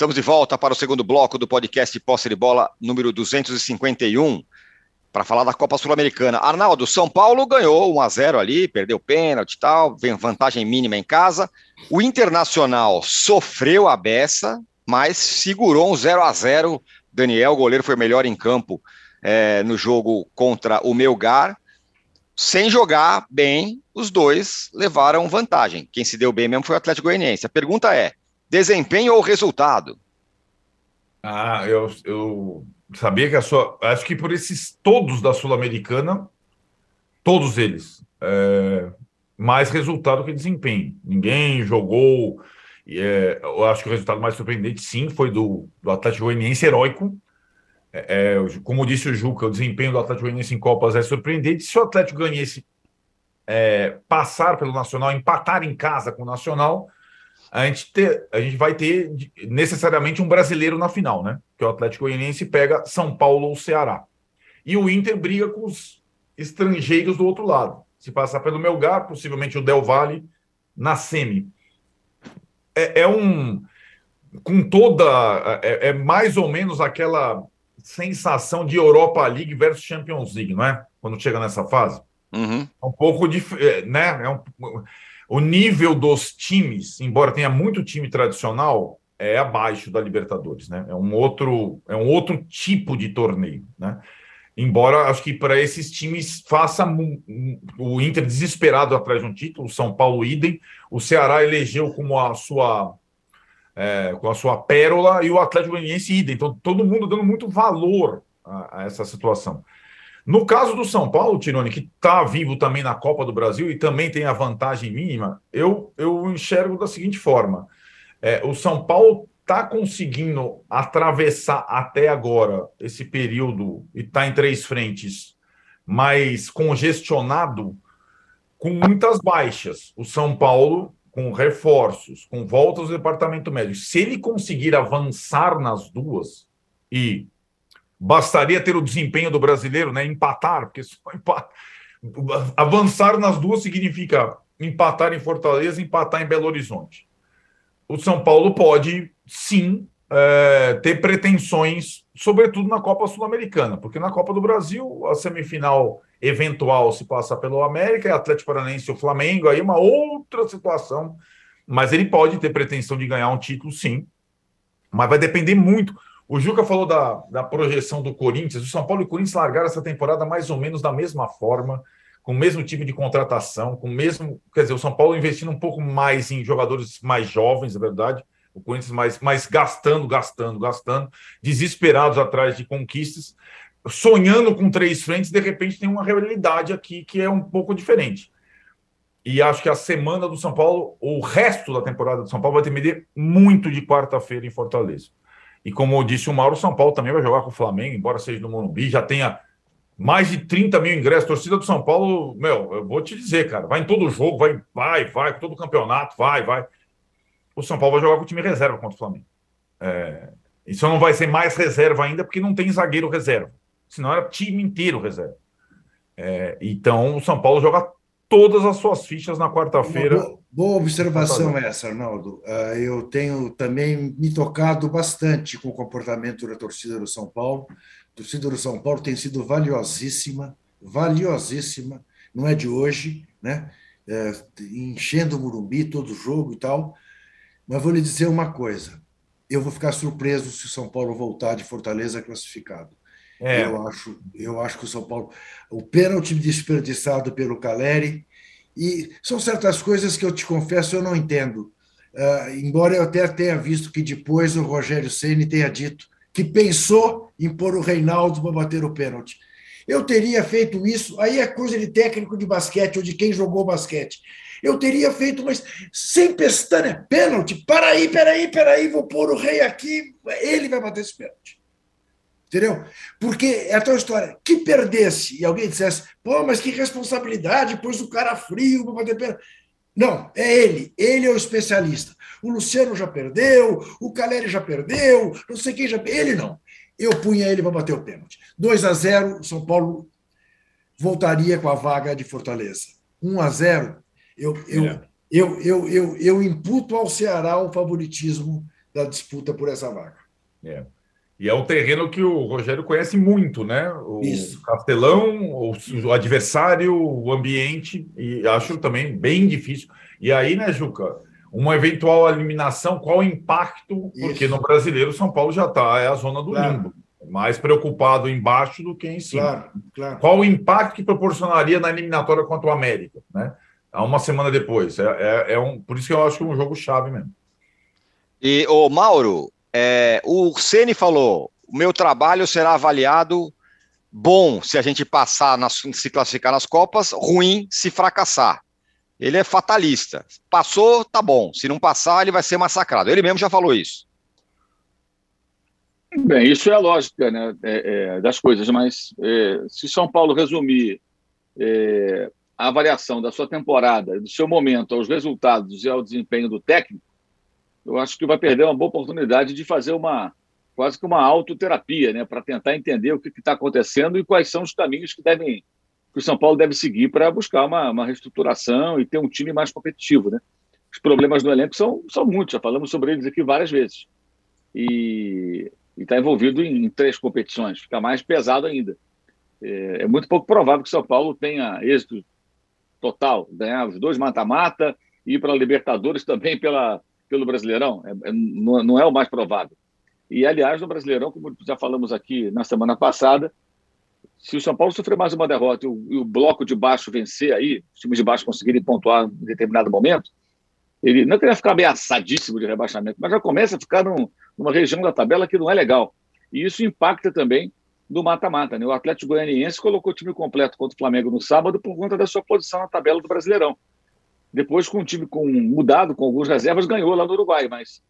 Estamos de volta para o segundo bloco do podcast Posse de Bola número 251 para falar da Copa Sul-Americana. Arnaldo, São Paulo ganhou 1 a 0 ali, perdeu pênalti e tal, vantagem mínima em casa. O Internacional sofreu a beça, mas segurou um 0 a 0 Daniel, o goleiro, foi melhor em campo é, no jogo contra o Melgar. Sem jogar bem, os dois levaram vantagem. Quem se deu bem mesmo foi o Atlético Goianiense. A pergunta é: desempenho ou resultado? Ah, eu, eu sabia que a sua. Acho que por esses todos da Sul-Americana, todos eles, é, mais resultado que desempenho. Ninguém jogou. é, eu acho que o resultado mais surpreendente, sim, foi do, do Atlético Goianiense heróico. É, é, como disse o Juca, o desempenho do Atlético Goianiense em Copas é surpreendente. Se o Atlético Goianiense é, passar pelo Nacional, empatar em casa com o Nacional, a gente, ter, a gente vai ter necessariamente um brasileiro na final, né? Que o Atlético Goianiense pega São Paulo ou Ceará. E o Inter briga com os estrangeiros do outro lado. Se passar pelo Melgar, possivelmente o Del Valle na semi. É, é um. Com toda. É, é mais ou menos aquela sensação de Europa League versus Champions League, não é? Quando chega nessa fase. Uhum. É um pouco diferente, né? É um, o nível dos times, embora tenha muito time tradicional, é abaixo da Libertadores, né? É um outro, é um outro tipo de torneio, né? Embora acho que para esses times faça o Inter desesperado atrás de um título, o São Paulo idem, o Ceará elegeu como a sua é, com a sua pérola e o Atlético Goianiense idem. Então todo mundo dando muito valor a, a essa situação. No caso do São Paulo, Tirone, que está vivo também na Copa do Brasil e também tem a vantagem mínima, eu, eu enxergo da seguinte forma: é, o São Paulo está conseguindo atravessar até agora esse período e está em três frentes mais congestionado com muitas baixas. O São Paulo com reforços, com voltas do departamento médico. Se ele conseguir avançar nas duas e bastaria ter o desempenho do brasileiro, né? Empatar, porque só avançar nas duas significa empatar em Fortaleza, empatar em Belo Horizonte. O São Paulo pode sim é, ter pretensões, sobretudo na Copa Sul-Americana, porque na Copa do Brasil a semifinal eventual se passa pelo América, é Atlético Paranaense e o Flamengo, aí é uma outra situação, mas ele pode ter pretensão de ganhar um título, sim, mas vai depender muito. O Juca falou da, da projeção do Corinthians. O São Paulo e o Corinthians largaram essa temporada mais ou menos da mesma forma, com o mesmo tipo de contratação, com o mesmo. Quer dizer, o São Paulo investindo um pouco mais em jogadores mais jovens, é verdade. O Corinthians mais, mais gastando, gastando, gastando, desesperados atrás de conquistas, sonhando com três frentes, de repente tem uma realidade aqui que é um pouco diferente. E acho que a semana do São Paulo, o resto da temporada do São Paulo vai depender muito de quarta-feira em Fortaleza. E como disse o Mauro, São Paulo também vai jogar com o Flamengo, embora seja no Morumbi, já tenha mais de 30 mil ingressos. Torcida do São Paulo, meu, eu vou te dizer, cara, vai em todo jogo, vai, vai, vai, todo campeonato, vai, vai. O São Paulo vai jogar com o time reserva contra o Flamengo. É, isso não vai ser mais reserva ainda, porque não tem zagueiro reserva. Senão era time inteiro reserva. É, então o São Paulo joga todas as suas fichas na quarta-feira. Boa, boa, observação essa, Arnaldo. Uh, eu tenho também me tocado bastante com o comportamento da torcida do São Paulo. A torcida do São Paulo tem sido valiosíssima, valiosíssima, não é de hoje, né? É, enchendo o Murumbi todo jogo e tal. Mas vou lhe dizer uma coisa: eu vou ficar surpreso se o São Paulo voltar de Fortaleza classificado. É. Eu, acho, eu acho que o São Paulo. O pênalti desperdiçado pelo Caleri. E são certas coisas que eu te confesso eu não entendo. Uh, embora eu até tenha visto que depois o Rogério Ceni tenha dito que pensou em pôr o Reinaldo para bater o pênalti. Eu teria feito isso, aí é coisa de técnico de basquete ou de quem jogou basquete. Eu teria feito, mas sem pestana, pênalti. Para aí, peraí, peraí, vou pôr o rei aqui, ele vai bater esse pênalti. Entendeu? Porque é a tua história. Que perdesse e alguém dissesse, pô, mas que responsabilidade, pôs o cara frio para bater pênalti. Não, é ele. Ele é o especialista. O Luciano já perdeu, o Caleri já perdeu, não sei quem já. Ele não. Eu punha ele para bater o pênalti. 2 a 0 o São Paulo voltaria com a vaga de Fortaleza. 1 a 0 eu, eu, é. eu, eu, eu, eu imputo ao Ceará o favoritismo da disputa por essa vaga. É. E é um terreno que o Rogério conhece muito, né? O Isso. Castelão, o, o, adversário, o ambiente, e acho também bem difícil. E aí, né, Juca, uma eventual eliminação, qual o impacto? Isso. Porque no brasileiro, São Paulo já está, é a zona do claro. limbo. Mais preocupado embaixo do que em cima. Claro, claro. Qual o impacto que proporcionaria na eliminatória contra o América, né? Há uma semana depois. É, é, é um, por isso que eu acho que é um jogo chave mesmo. E, o Mauro, é, o Ceni falou: o meu trabalho será avaliado bom se a gente passar, nas, se classificar nas Copas, ruim se fracassar. Ele é fatalista. Passou, tá bom. Se não passar, ele vai ser massacrado. Ele mesmo já falou isso. Bem, isso é a lógica né, é, é, das coisas, mas é, se São Paulo resumir é, a avaliação da sua temporada, do seu momento, aos resultados e ao desempenho do técnico, eu acho que vai perder uma boa oportunidade de fazer uma quase que uma autoterapia, né, para tentar entender o que está acontecendo e quais são os caminhos que devem que o São Paulo deve seguir para buscar uma, uma, reestruturação e ter um time mais competitivo, né? Os problemas do elenco são, são muitos, já falamos sobre eles aqui várias vezes. E está envolvido em, em, três competições, fica mais pesado ainda. É, é muito pouco provável que o São Paulo tenha êxito total, ganhar os dois mata-mata ir para a Libertadores também pela, pelo Brasileirão. É, é, não, é o mais provável. E, aliás, no Brasileirão, como já falamos aqui na semana passada, se o São Paulo sofrer mais uma derrota e o, e o, bloco de baixo vencer aí, os times de baixo conseguirem pontuar em determinado momento, ele não queria ficar ameaçadíssimo de rebaixamento, mas já começa a ficar num, numa região da tabela que não é legal. E isso impacta também do mata-mata. Né? O Atlético Goianiense colocou o time completo contra o Flamengo no sábado por conta da sua posição na tabela do Brasileirão. Depois, com o time com, mudado, com algumas reservas, ganhou lá no Uruguai, mas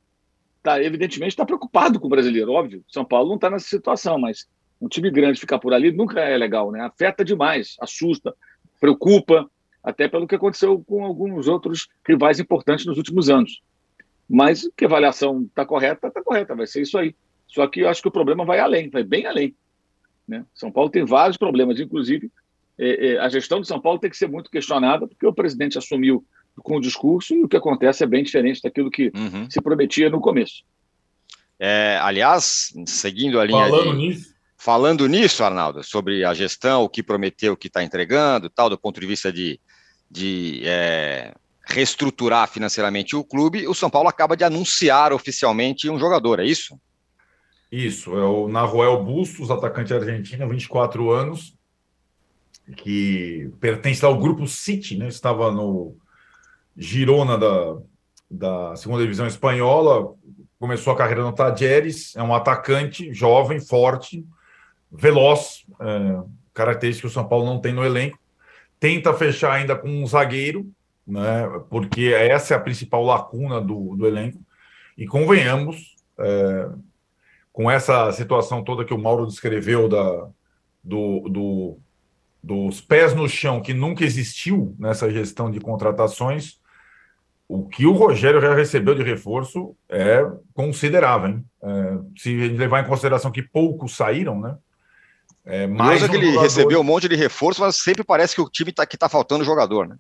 tá, evidentemente está preocupado com o brasileiro, óbvio. São Paulo não está nessa situação, mas um time grande ficar por ali nunca é legal, né? Afeta demais, assusta, preocupa, até pelo que aconteceu com alguns outros rivais importantes nos últimos anos. Mas que a avaliação está correta, está correta, vai ser isso aí. Só que eu acho que o problema vai além, vai bem além. Né? São Paulo tem vários problemas, inclusive é, é, a gestão de São Paulo tem que ser muito questionada, porque o presidente assumiu com o discurso e o que acontece é bem diferente daquilo que uhum. se prometia no começo. É, aliás, seguindo a linha Falando de... nisso, Falando nisso, Arnaldo, sobre a gestão, o que prometeu, o que está entregando, tal, do ponto de vista de, de é, reestruturar financeiramente o clube, o São Paulo acaba de anunciar oficialmente um jogador, é isso? Isso, é o Naruel Bustos, atacante argentino, 24 anos, que pertence ao grupo City, né? Estava no Girona da, da segunda divisão espanhola, começou a carreira no Tajeres, é um atacante jovem, forte, veloz, é, característica que o São Paulo não tem no elenco. Tenta fechar ainda com um zagueiro, né, porque essa é a principal lacuna do, do elenco. E convenhamos, é, com essa situação toda que o Mauro descreveu da, do, do, dos pés no chão, que nunca existiu nessa gestão de contratações, o que o Rogério já recebeu de reforço é considerável. Hein? É, se levar em consideração que poucos saíram, né? É, mais um que ele jogador... recebeu um monte de reforço, mas sempre parece que o time tá, que tá faltando jogador, né?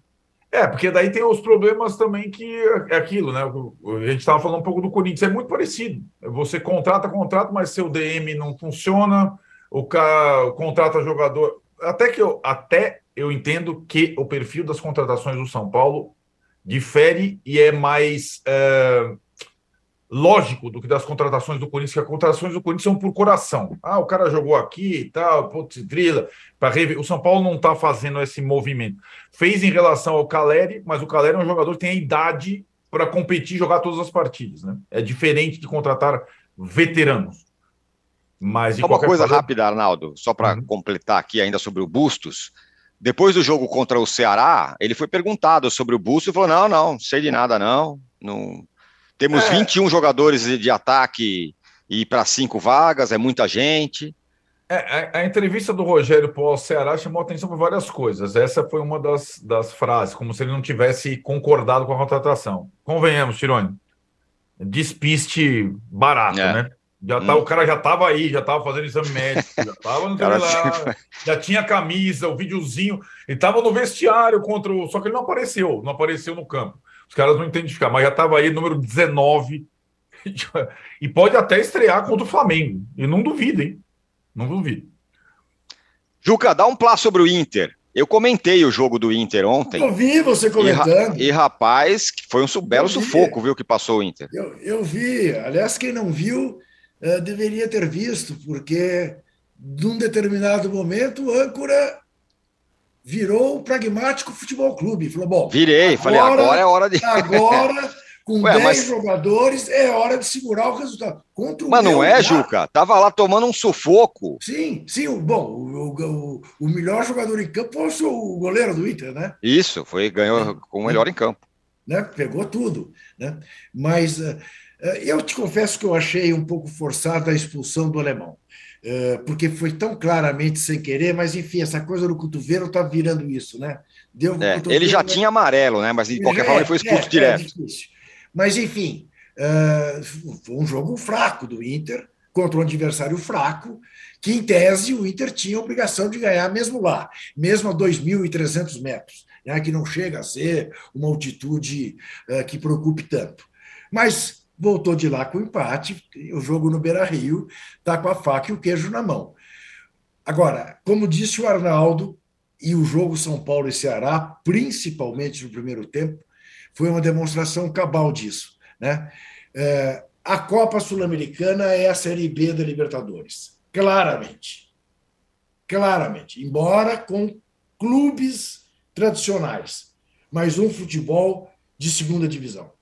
É, porque daí tem os problemas também que é aquilo, né? A gente estava falando um pouco do Corinthians, é muito parecido. Você contrata, contrata, mas seu DM não funciona, o cara contrata jogador. Até que eu, até eu entendo que o perfil das contratações do São Paulo difere e é mais é, lógico do que das contratações do Corinthians, que as contratações do Corinthians são por coração. Ah, o cara jogou aqui e tal, putz, drila. Rever... O São Paulo não está fazendo esse movimento. Fez em relação ao Caleri, mas o Caleri é um jogador que tem a idade para competir e jogar todas as partidas. Né? É diferente de contratar veteranos. Mas Só uma coisa forma... rápida, Arnaldo, só para uhum. completar aqui ainda sobre o Bustos. Depois do jogo contra o Ceará, ele foi perguntado sobre o Bustos e falou: não, não, não sei de nada, não. não... Temos é. 21 jogadores de ataque e para cinco vagas, é muita gente. É, a, a, entrevista do Rogério pós-Ceará chamou atenção por várias coisas. Essa foi uma das, das frases, como se ele não tivesse concordado com a contratação. Convenhamos, Tirone. Despiste barato, é. né? Já tá, hum. O cara já estava aí, já estava fazendo exame médico, já estava no cara, lá, já tinha camisa, o videozinho, ele estava no vestiário contra o. Só que ele não apareceu, não apareceu no campo. Os caras não identificar, mas já estava aí, número 19, e pode até estrear contra o Flamengo. E não duvido, hein? Não duvido. Juca, dá um plá sobre o Inter. Eu comentei o jogo do Inter ontem. Eu vi você comentando. E, e rapaz, foi um belo sufoco, viu, que passou o Inter. Eu, eu vi. Aliás, quem não viu uh, deveria ter visto, porque num determinado momento o âncora virou o pragmático futebol clube. Falou, bom. Virei, agora, falei, agora é hora de. Agora com Ué, 10 mas... jogadores, é hora de segurar o resultado. Contra o mas não é, Juca? Tava lá tomando um sufoco. Sim, sim. Bom, o, o, o melhor jogador em campo foi o goleiro do Inter, né? Isso, foi ganhou com o melhor em campo. Né? Pegou tudo. Né? Mas uh, eu te confesso que eu achei um pouco forçada a expulsão do alemão. Uh, porque foi tão claramente sem querer, mas enfim, essa coisa do cotovelo está virando isso, né? Deu é, ele já tinha amarelo, né? Mas de qualquer forma ele foi expulso é, direto. É. Mas, enfim, uh, foi um jogo fraco do Inter contra um adversário fraco, que, em tese, o Inter tinha a obrigação de ganhar mesmo lá, mesmo a 2.300 metros, né, que não chega a ser uma altitude que preocupe tanto. Mas voltou de lá com empate, o jogo no Beira-Rio está com a faca e o queijo na mão. Agora, como disse o Arnaldo, e o jogo São Paulo e Ceará, principalmente no primeiro tempo, foi uma demonstração cabal disso. Né? É, a Copa Sul-Americana é a Série B da Libertadores, claramente. Claramente. Embora com clubes tradicionais, mas um futebol de segunda divisão.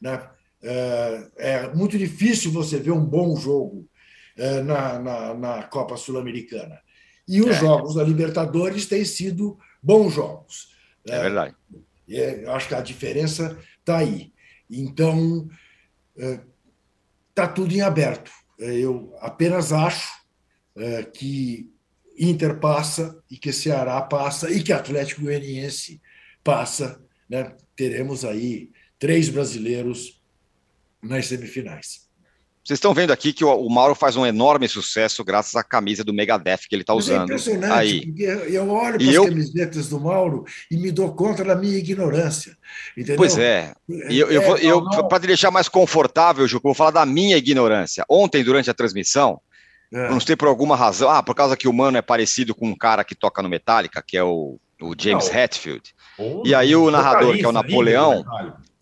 Né? É, é muito difícil você ver um bom jogo é, na, na, na Copa Sul-Americana. E os é. jogos da Libertadores têm sido bons jogos. É verdade. É, eu acho que a diferença está aí. Então, está tudo em aberto. Eu apenas acho que Inter passa e que Ceará passa e que Atlético Goianiense passa. Né? Teremos aí três brasileiros nas semifinais. Vocês estão vendo aqui que o, Mauro faz um enorme sucesso graças à camisa do Megadeth que ele está é usando. É impressionante, aí. eu olho para as eu... camisetas do Mauro e me dou conta da minha ignorância. Entendeu? Pois é. E eu, eu, é, eu para te deixar mais confortável, Ju, vou falar da minha ignorância. Ontem, durante a transmissão, é. não sei por alguma razão, ah, por causa que o Mano é parecido com um cara que toca no Metallica, que é o, o James não. Hetfield. e aí o narrador, que é o Napoleão,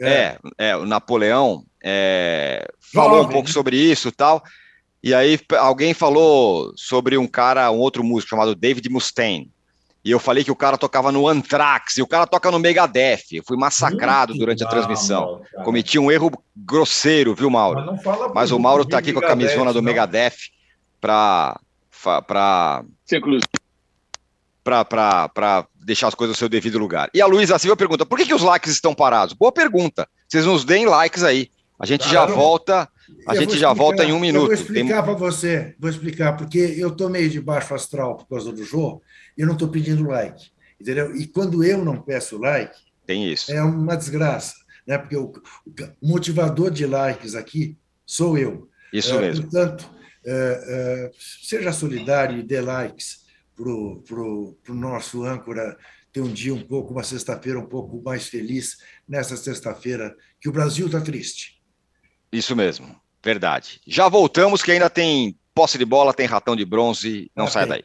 é, é, o Napoleão é, falou Jovem, um pouco né? sobre isso tal. E aí alguém falou sobre um cara, um outro músico chamado David Mustaine. E eu falei que o cara tocava no Anthrax, e o cara toca no Megadeth. Eu fui massacrado Muito durante a transmissão. Não, Cometi um erro grosseiro, viu, Mauro? Mas, Mas o Mauro tá aqui com a camisona do não. Megadeth para para para deixar as coisas no seu devido lugar. E a Luísa Silva pergunta: por que, que os likes estão parados? Boa pergunta. Vocês nos deem likes aí. A gente já volta, a gente já explicar, volta em um minuto. Eu vou explicar Tem... para você, vou explicar, porque eu estou meio de baixo astral por causa do jogo e eu não estou pedindo like, entendeu? E quando eu não peço like, tem isso. É uma desgraça, né? Porque o, o motivador de likes aqui sou eu. Isso é, mesmo. Portanto, é, é, seja solidário e dê likes para o nosso âncora ter um dia um pouco, uma sexta-feira um pouco mais feliz nessa sexta-feira que o Brasil está triste. Isso mesmo, verdade. Já voltamos, que ainda tem posse de bola, tem ratão de bronze, não ah, sai daí.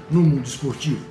no mundo esportivo.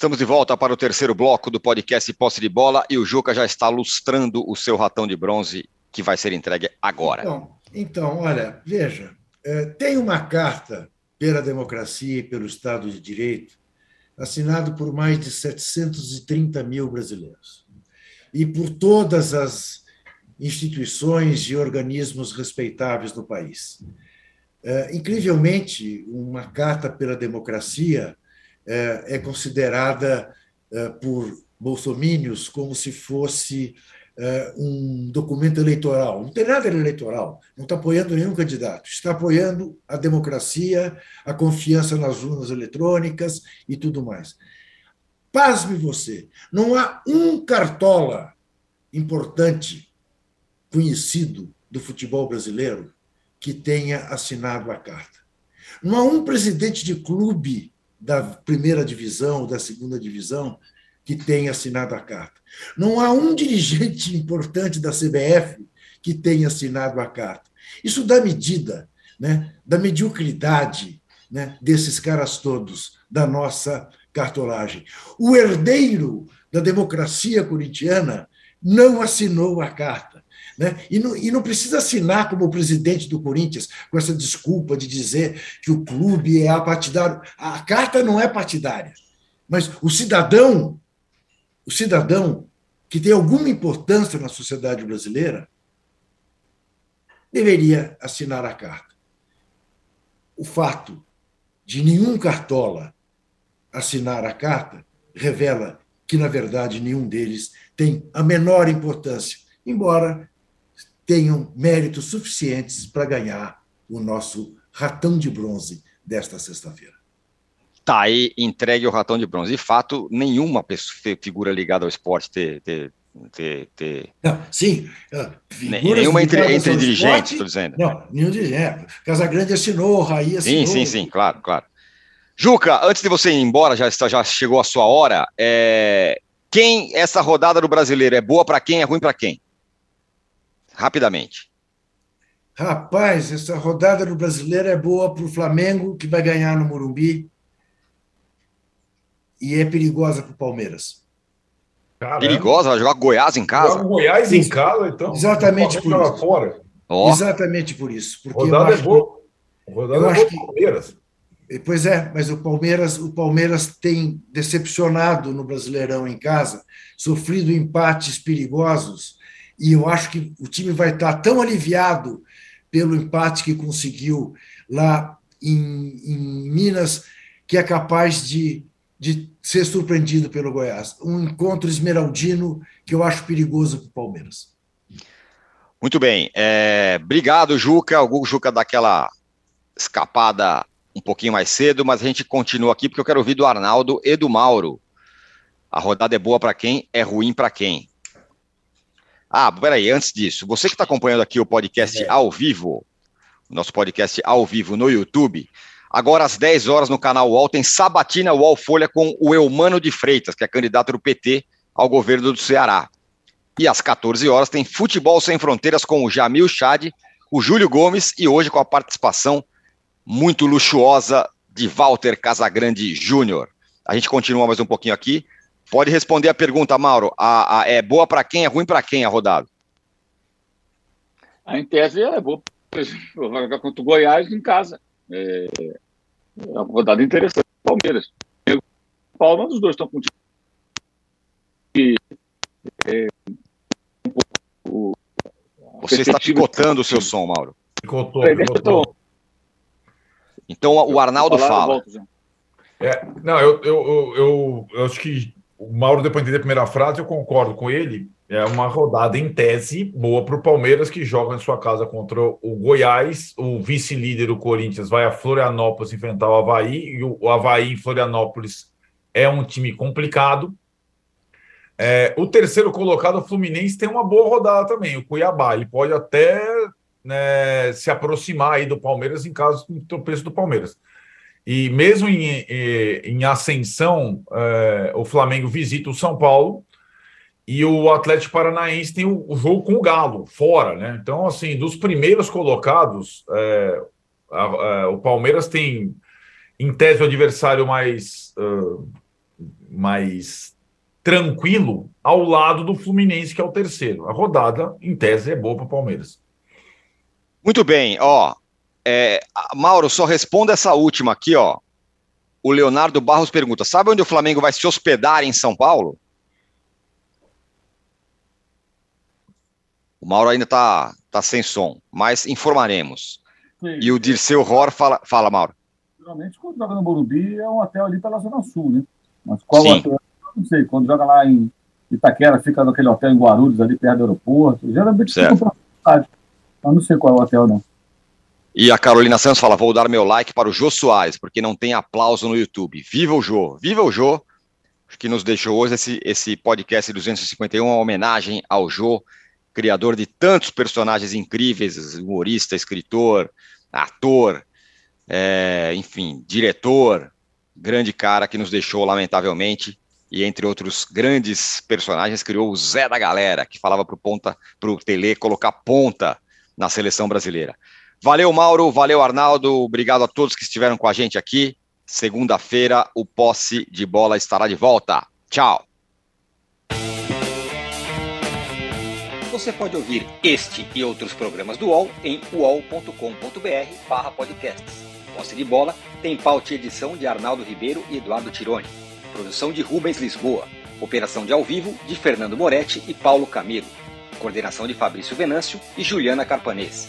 Estamos de volta para o terceiro bloco do podcast Posse de Bola e o Juca já está lustrando o seu ratão de bronze que vai ser entregue agora. Então, então olha, veja, é, tem uma carta pela democracia e pelo Estado de Direito assinado por mais de 730 mil brasileiros e por todas as instituições e organismos respeitáveis do país. É, incrivelmente, uma carta pela democracia é, é considerada é, por bolsomínios como se fosse é, um documento eleitoral. Não tem nada eleitoral, não está apoiando nenhum candidato, está apoiando a democracia, a confiança nas urnas eletrônicas e tudo mais. Pasme você, não há um cartola importante, conhecido do futebol brasileiro, que tenha assinado a carta. Não há um presidente de clube da primeira divisão, da segunda divisão, que tenha assinado a carta. Não há um dirigente importante da CBF que tenha assinado a carta. Isso dá medida né, da mediocridade né, desses caras todos, da nossa cartolagem. O herdeiro da democracia corintiana não assinou a carta. Né? E, não, e não precisa assinar como presidente do Corinthians com essa desculpa de dizer que o clube é apartidário. A carta não é partidária, mas o cidadão, o cidadão que tem alguma importância na sociedade brasileira, deveria assinar a carta. O fato de nenhum cartola assinar a carta revela que, na verdade, nenhum deles tem a menor importância, embora tenham méritos suficientes para ganhar o nosso ratão de bronze desta sexta-feira. Tá aí entregue o ratão de bronze. De fato, nenhuma pessoa, figura ligada ao esporte ter. ter, ter, ter... Não, sim, ah, nenhuma entre, entre dirigentes, estou dizendo. Não, nenhum dirigente. É, Casagrande assinou, Raí assinou. Sim, sim, sim, claro, claro. Juca, antes de você ir embora, já, está, já chegou a sua hora. É... Quem essa rodada do brasileiro é boa para quem, é ruim para quem? Rapidamente. Rapaz, essa rodada do brasileiro é boa para o Flamengo, que vai ganhar no Morumbi, e é perigosa para o Palmeiras. Caramba. Perigosa? Vai jogar Goiás em casa? Joga Goiás em casa, então. Exatamente por isso. Fora. Oh. Exatamente por isso. Porque rodada é boa. Rodada eu é boa que... Palmeiras. Pois é, mas o Palmeiras, o Palmeiras tem decepcionado no Brasileirão em casa, sofrido empates perigosos e eu acho que o time vai estar tão aliviado pelo empate que conseguiu lá em, em Minas, que é capaz de, de ser surpreendido pelo Goiás. Um encontro esmeraldino que eu acho perigoso para o Palmeiras. Muito bem. É, obrigado, Juca. O Juca daquela escapada um pouquinho mais cedo, mas a gente continua aqui porque eu quero ouvir do Arnaldo e do Mauro. A rodada é boa para quem, é ruim para quem. Ah, peraí, antes disso, você que está acompanhando aqui o podcast é. ao vivo, nosso podcast ao vivo no YouTube, agora às 10 horas no canal UOL tem Sabatina UOL Folha com o Eumano de Freitas, que é candidato do PT ao governo do Ceará. E às 14 horas tem Futebol Sem Fronteiras com o Jamil Chad, o Júlio Gomes e hoje com a participação muito luxuosa de Walter Casagrande Júnior. A gente continua mais um pouquinho aqui. Pode responder a pergunta, Mauro. A, a é boa para quem? É ruim para quem a rodada? A em tese é boa. Vai jogar contra o Goiás em casa. É, é uma rodada interessante. Palmeiras. Paulo, os dois estão com e, é, um pouco, Você está picotando o seu som, Mauro. Picotou, picotou. Então o Arnaldo fala. É, não, eu, eu, eu, eu, acho que o Mauro, depois de entender a primeira frase, eu concordo com ele. É uma rodada em tese boa para o Palmeiras, que joga em sua casa contra o Goiás. O vice-líder, o Corinthians, vai a Florianópolis enfrentar o Havaí. E o Havaí em Florianópolis é um time complicado. É, o terceiro colocado, o Fluminense, tem uma boa rodada também, o Cuiabá. Ele pode até né, se aproximar aí do Palmeiras em caso do tropeço do Palmeiras. E mesmo em, em ascensão, é, o Flamengo visita o São Paulo e o Atlético Paranaense tem o, o jogo com o Galo, fora, né? Então, assim, dos primeiros colocados, é, a, a, o Palmeiras tem, em tese, o adversário mais, uh, mais tranquilo ao lado do Fluminense, que é o terceiro. A rodada, em tese, é boa para o Palmeiras. Muito bem, ó. É, Mauro, só responda essa última aqui, ó. O Leonardo Barros pergunta: sabe onde o Flamengo vai se hospedar em São Paulo? O Mauro ainda tá, tá sem som, mas informaremos. Sim. E o Dirceu Ror fala, fala, Mauro. Geralmente, quando joga no Morumbi, é um hotel ali pela Zona Sul, né? Mas qual Sim. hotel? Não sei. Quando joga lá em Itaquera, fica naquele hotel em Guarulhos, ali perto do aeroporto. Geralmente certo. fica pra Eu não sei qual é o hotel, não. E a Carolina Santos fala: vou dar meu like para o Jô Soares, porque não tem aplauso no YouTube. Viva o Jô! Viva o Jô! Que nos deixou hoje esse, esse podcast 251, uma homenagem ao Jô, criador de tantos personagens incríveis, humorista, escritor, ator, é, enfim, diretor, grande cara que nos deixou, lamentavelmente, e entre outros grandes personagens, criou o Zé da Galera, que falava para o Tele colocar ponta na seleção brasileira. Valeu, Mauro. Valeu, Arnaldo. Obrigado a todos que estiveram com a gente aqui. Segunda-feira, o posse de bola estará de volta. Tchau. Você pode ouvir este e outros programas do UOL em uol.com.br/podcasts. Posse de bola tem pauta e edição de Arnaldo Ribeiro e Eduardo Tironi. Produção de Rubens Lisboa. Operação de ao vivo de Fernando Moretti e Paulo Camilo. Coordenação de Fabrício Venâncio e Juliana Carpanês.